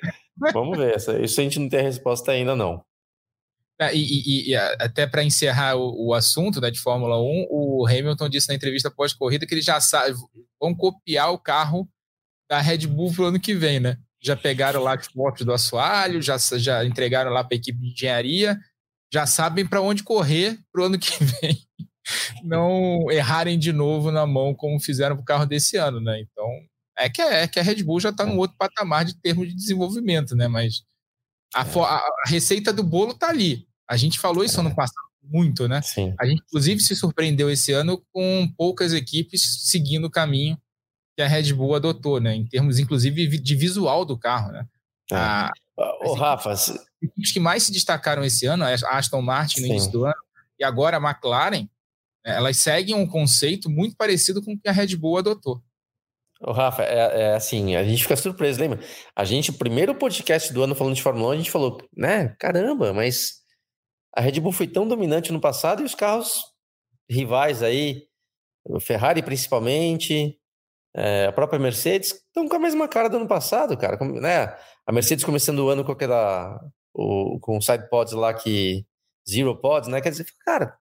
Vamos ver, isso a gente não tem a resposta ainda, não. Ah, e, e, e até para encerrar o, o, assunto né, de Fórmula 1, o Hamilton disse na entrevista pós-corrida que eles já sabem, vão copiar o carro da Red Bull para o ano que vem, né? Já pegaram lá as fotos do assoalho, já, já entregaram lá para a equipe de engenharia, já sabem para onde correr para o ano que vem não errarem de novo na mão como fizeram para o carro desse ano, né? Então, é que, é que a Red Bull já está num outro patamar de termos de desenvolvimento, né? Mas a, a, a receita do bolo está ali. A gente falou isso ano passado muito, né? Sim. A gente, inclusive, se surpreendeu esse ano com poucas equipes seguindo o caminho que a Red Bull adotou, né? Em termos, inclusive, de visual do carro, né? É. A, Ô, Rafa, as equipes que mais se destacaram esse ano, a Aston Martin no Sim. início do ano, e agora a McLaren, elas seguem um conceito muito parecido com o que a Red Bull adotou. O Rafa, é, é, assim, a gente fica surpreso, lembra? A gente, o primeiro podcast do ano falando de Fórmula 1, a gente falou, né, caramba, mas a Red Bull foi tão dominante no passado e os carros rivais aí, Ferrari principalmente, é, a própria Mercedes, estão com a mesma cara do ano passado, cara, né? A Mercedes começando o ano com aquela, o, com side pods lá que, zero pods, né? Quer dizer, cara,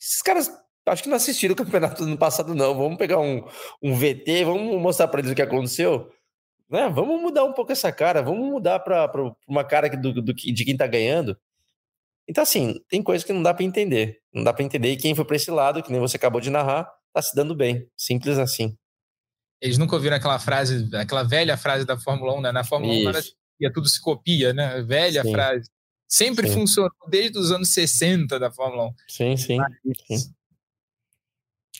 esses caras acho que não assistiram o campeonato do ano passado, não. Vamos pegar um, um VT, vamos mostrar para eles o que aconteceu. Né? Vamos mudar um pouco essa cara, vamos mudar para uma cara do, do, de quem tá ganhando. Então, assim, tem coisas que não dá para entender. Não dá para entender. E quem foi para esse lado, que nem você acabou de narrar, tá se dando bem. Simples assim. Eles nunca ouviram aquela frase, aquela velha frase da Fórmula 1, né? Na Fórmula Isso. 1 tudo se copia, né? Velha sim. frase. Sempre sim. funcionou desde os anos 60 da Fórmula 1. Sim, sim. sim.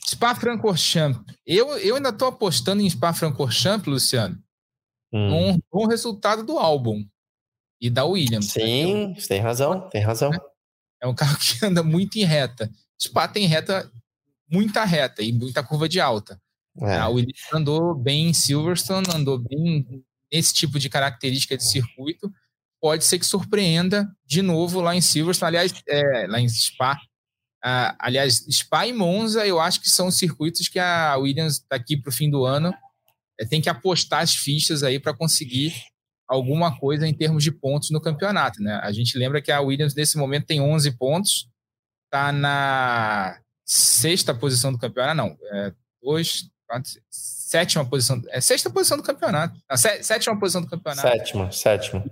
Spa-Francorchamps. Eu, eu ainda estou apostando em Spa-Francorchamps, Luciano, hum. um bom resultado do álbum e da Williams. Né? Sim, né? tem razão, tem razão. É um carro que anda muito em reta. Spa tem reta, muita reta e muita curva de alta. É. A Williams andou bem em Silverstone, andou bem nesse tipo de característica de circuito. Pode ser que surpreenda de novo lá em Silverstone, aliás, é, lá em Spa. Ah, aliás, Spa e Monza, eu acho que são circuitos que a Williams, daqui para o fim do ano, é, tem que apostar as fichas aí para conseguir alguma coisa em termos de pontos no campeonato. Né? A gente lembra que a Williams, nesse momento, tem 11 pontos, está na sexta posição do campeonato, não, é, dois, quatro, sétima posição, é sexta posição do campeonato, não, sétima posição do campeonato. Sétima, sétima.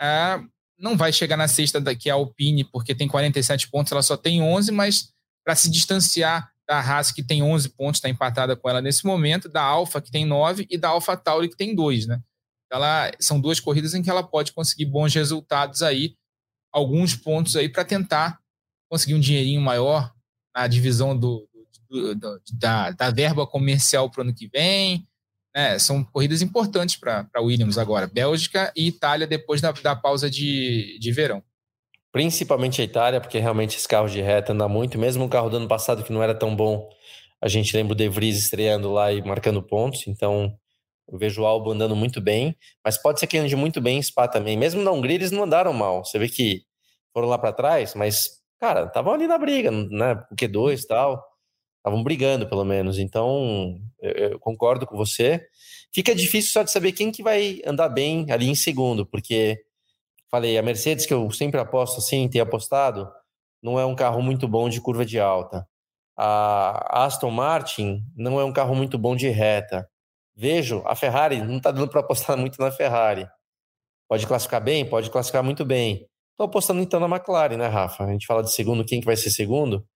É, não vai chegar na sexta daqui a Alpine, porque tem 47 pontos, ela só tem 11, mas para se distanciar da Haas, que tem 11 pontos, está empatada com ela nesse momento, da Alfa, que tem 9, e da Alfa Tauri, que tem 2, né? Ela, são duas corridas em que ela pode conseguir bons resultados aí, alguns pontos aí para tentar conseguir um dinheirinho maior na divisão do, do, do da, da verba comercial para o ano que vem, né, são corridas importantes para Williams agora. Bélgica e Itália depois da, da pausa de, de verão. Principalmente a Itália, porque realmente esse carro de reta anda muito. Mesmo o carro do ano passado que não era tão bom, a gente lembra o De Vries estreando lá e marcando pontos. Então eu vejo o Albo andando muito bem. Mas pode ser que ande muito bem em Spa também. Mesmo na Hungria eles não andaram mal. Você vê que foram lá para trás, mas, cara, estavam ali na briga, né? O Q2 e tal estavam brigando pelo menos. Então, eu, eu, concordo com você. Fica difícil só de saber quem que vai andar bem ali em segundo, porque falei, a Mercedes que eu sempre aposto assim, tenho apostado, não é um carro muito bom de curva de alta. A Aston Martin não é um carro muito bom de reta. Vejo, a Ferrari não está dando para apostar muito na Ferrari. Pode classificar bem? Pode classificar muito bem. Estou apostando então na McLaren, né, Rafa? A gente fala de segundo, quem que vai ser segundo?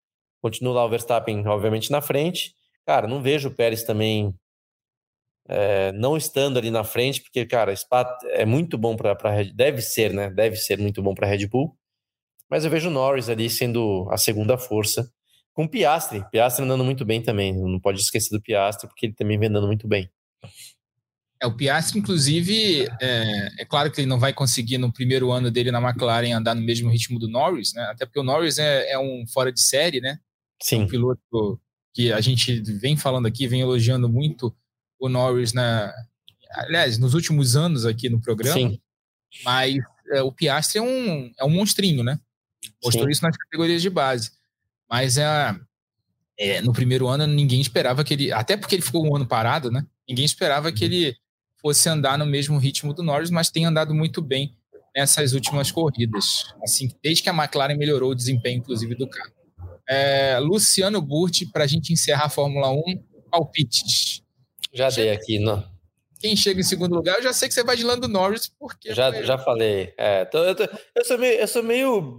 Continua lá o Verstappen, obviamente, na frente. Cara, não vejo o Pérez também é, não estando ali na frente, porque, cara, Spa é muito bom para Red deve ser, né? Deve ser muito bom para Red Bull. Mas eu vejo o Norris ali sendo a segunda força, com o Piastri. Piastri andando muito bem também. Não pode esquecer do Piastri, porque ele também vem andando muito bem. É, o Piastri, inclusive, é, é, claro que ele não vai conseguir no primeiro ano dele na McLaren andar no mesmo ritmo do Norris, né? Até porque o Norris é, é um fora de série, né? Sim. Um piloto que a gente vem falando aqui, vem elogiando muito o Norris na, aliás, nos últimos anos aqui no programa. Sim. Mas é, o Piastri é um, é um monstrinho, né? Mostrou Sim. isso nas categorias de base. Mas é, é, no primeiro ano ninguém esperava que ele, até porque ele ficou um ano parado, né? Ninguém esperava que uhum. ele fosse andar no mesmo ritmo do Norris, mas tem andado muito bem nessas últimas corridas. Assim, desde que a McLaren melhorou o desempenho, inclusive, do carro. É, Luciano Burti, para a gente encerrar a Fórmula 1, palpites. Já dei aqui, não. Quem chega em segundo lugar, eu já sei que você vai de Lando Norris, porque. Já, foi... já falei. É, tô, eu, tô, eu, sou meio. Eu sou meio.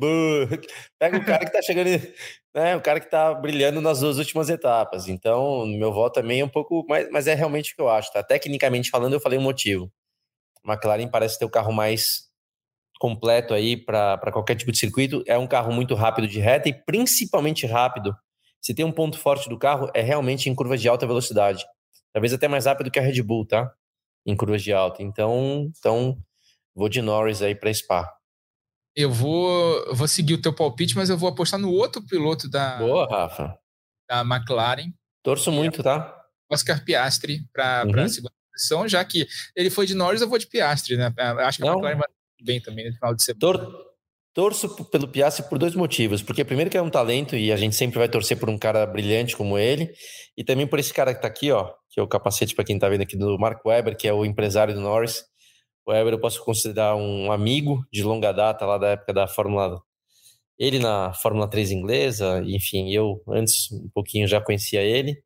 Pega o cara que tá chegando. Né, o cara que tá brilhando nas duas últimas etapas. Então, meu voto também é um pouco. Mas, mas é realmente o que eu acho, tá? Tecnicamente falando, eu falei o um motivo. A McLaren parece ter o carro mais completo aí para qualquer tipo de circuito. É um carro muito rápido de reta e principalmente rápido. Se tem um ponto forte do carro, é realmente em curvas de alta velocidade. Talvez até mais rápido que a Red Bull, tá? Em curvas de alta. Então, então vou de Norris aí para Spa. Eu vou, vou seguir o teu palpite, mas eu vou apostar no outro piloto da, Boa, Rafa. da McLaren. Torço muito, tá? Oscar Piastri para uhum. a segunda posição, já que ele foi de Norris, eu vou de Piastri, né? Acho que a McLaren vai bem também no final de semana. Tor torço pelo Piastri por dois motivos. Porque primeiro que é um talento e a gente sempre vai torcer por um cara brilhante como ele. E também por esse cara que tá aqui, ó, que é o capacete para quem tá vendo aqui do Mark Webber, que é o empresário do Norris. O Webber eu posso considerar um amigo de longa data lá da época da Fórmula ele na Fórmula 3 inglesa, enfim, eu antes um pouquinho já conhecia ele.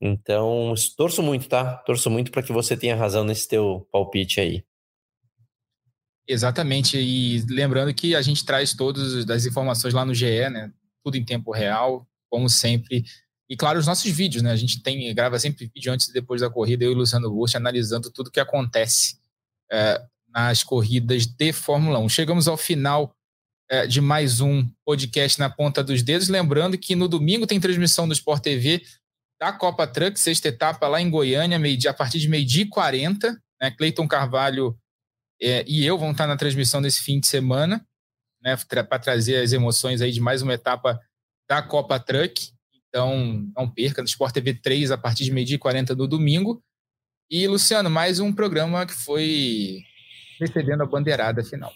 Então, torço muito, tá? Torço muito para que você tenha razão nesse teu palpite aí. Exatamente, e lembrando que a gente traz todas as informações lá no GE, né? Tudo em tempo real, como sempre. E claro, os nossos vídeos, né? A gente tem grava sempre vídeo antes e depois da corrida, eu e o Luciano Burst analisando tudo que acontece é, nas corridas de Fórmula 1. Chegamos ao final é, de mais um podcast na ponta dos dedos. Lembrando que no domingo tem transmissão do Sport TV da Copa Truck, sexta etapa lá em Goiânia, meio -dia, a partir de meio-dia e 40. Né? Cleiton Carvalho é, e eu vão estar na transmissão desse fim de semana, né? Para trazer as emoções aí de mais uma etapa da Copa Truck. Então, não perca no Sport TV 3 a partir de meio-dia e 40 no domingo. E, Luciano, mais um programa que foi recebendo a bandeirada final.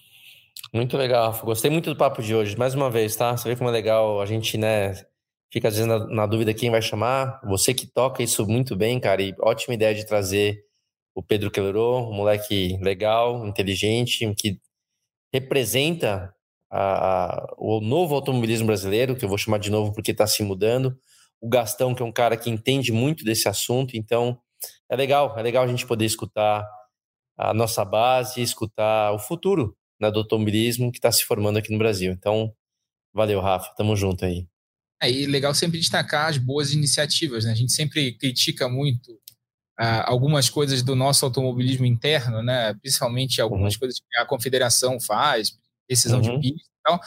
Muito legal, Rafa. Gostei muito do papo de hoje. Mais uma vez, tá? Você vê como é legal. A gente, né, fica às vezes na, na dúvida quem vai chamar. Você que toca isso muito bem, cara. E ótima ideia de trazer o Pedro Quellerô, um moleque legal, inteligente, que representa a, a, o novo automobilismo brasileiro, que eu vou chamar de novo porque está se mudando. O Gastão, que é um cara que entende muito desse assunto. Então, é legal, é legal a gente poder escutar a nossa base, escutar o futuro né, do automobilismo que está se formando aqui no Brasil. Então, valeu, Rafa, tamo junto aí. É, e legal sempre destacar as boas iniciativas, né? A gente sempre critica muito uh, algumas coisas do nosso automobilismo interno, né? Principalmente algumas uhum. coisas que a confederação faz, decisão uhum. de pista e tal,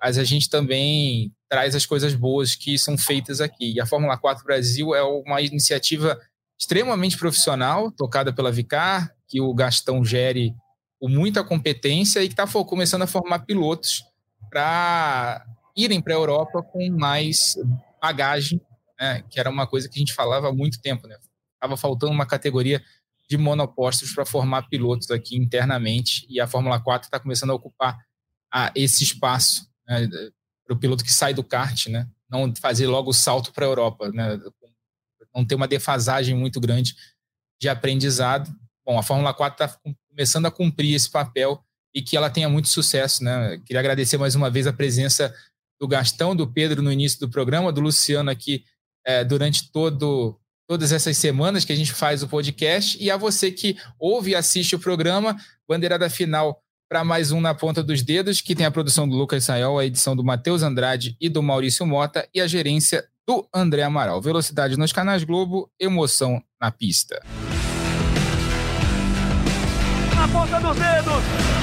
mas a gente também traz as coisas boas que são feitas aqui. E a Fórmula 4 Brasil é uma iniciativa extremamente profissional, tocada pela Vicar, que o Gastão gere com muita competência e que está começando a formar pilotos para irem para a Europa com mais bagagem, né, que era uma coisa que a gente falava há muito tempo. Né? Estava faltando uma categoria de monopostos para formar pilotos aqui internamente e a Fórmula 4 está começando a ocupar a, esse espaço né, para o piloto que sai do kart, né, não fazer logo o salto para a Europa, né, não ter uma defasagem muito grande de aprendizado. Bom, a Fórmula 4 está começando a cumprir esse papel e que ela tenha muito sucesso. Né? Queria agradecer mais uma vez a presença do Gastão, do Pedro no início do programa, do Luciano aqui é, durante todo, todas essas semanas que a gente faz o podcast, e a você que ouve e assiste o programa, bandeirada final para mais um na ponta dos dedos, que tem a produção do Lucas Sayol, a edição do Matheus Andrade e do Maurício Mota, e a gerência do André Amaral. Velocidade nos canais Globo, emoção na pista. Na ponta dos dedos!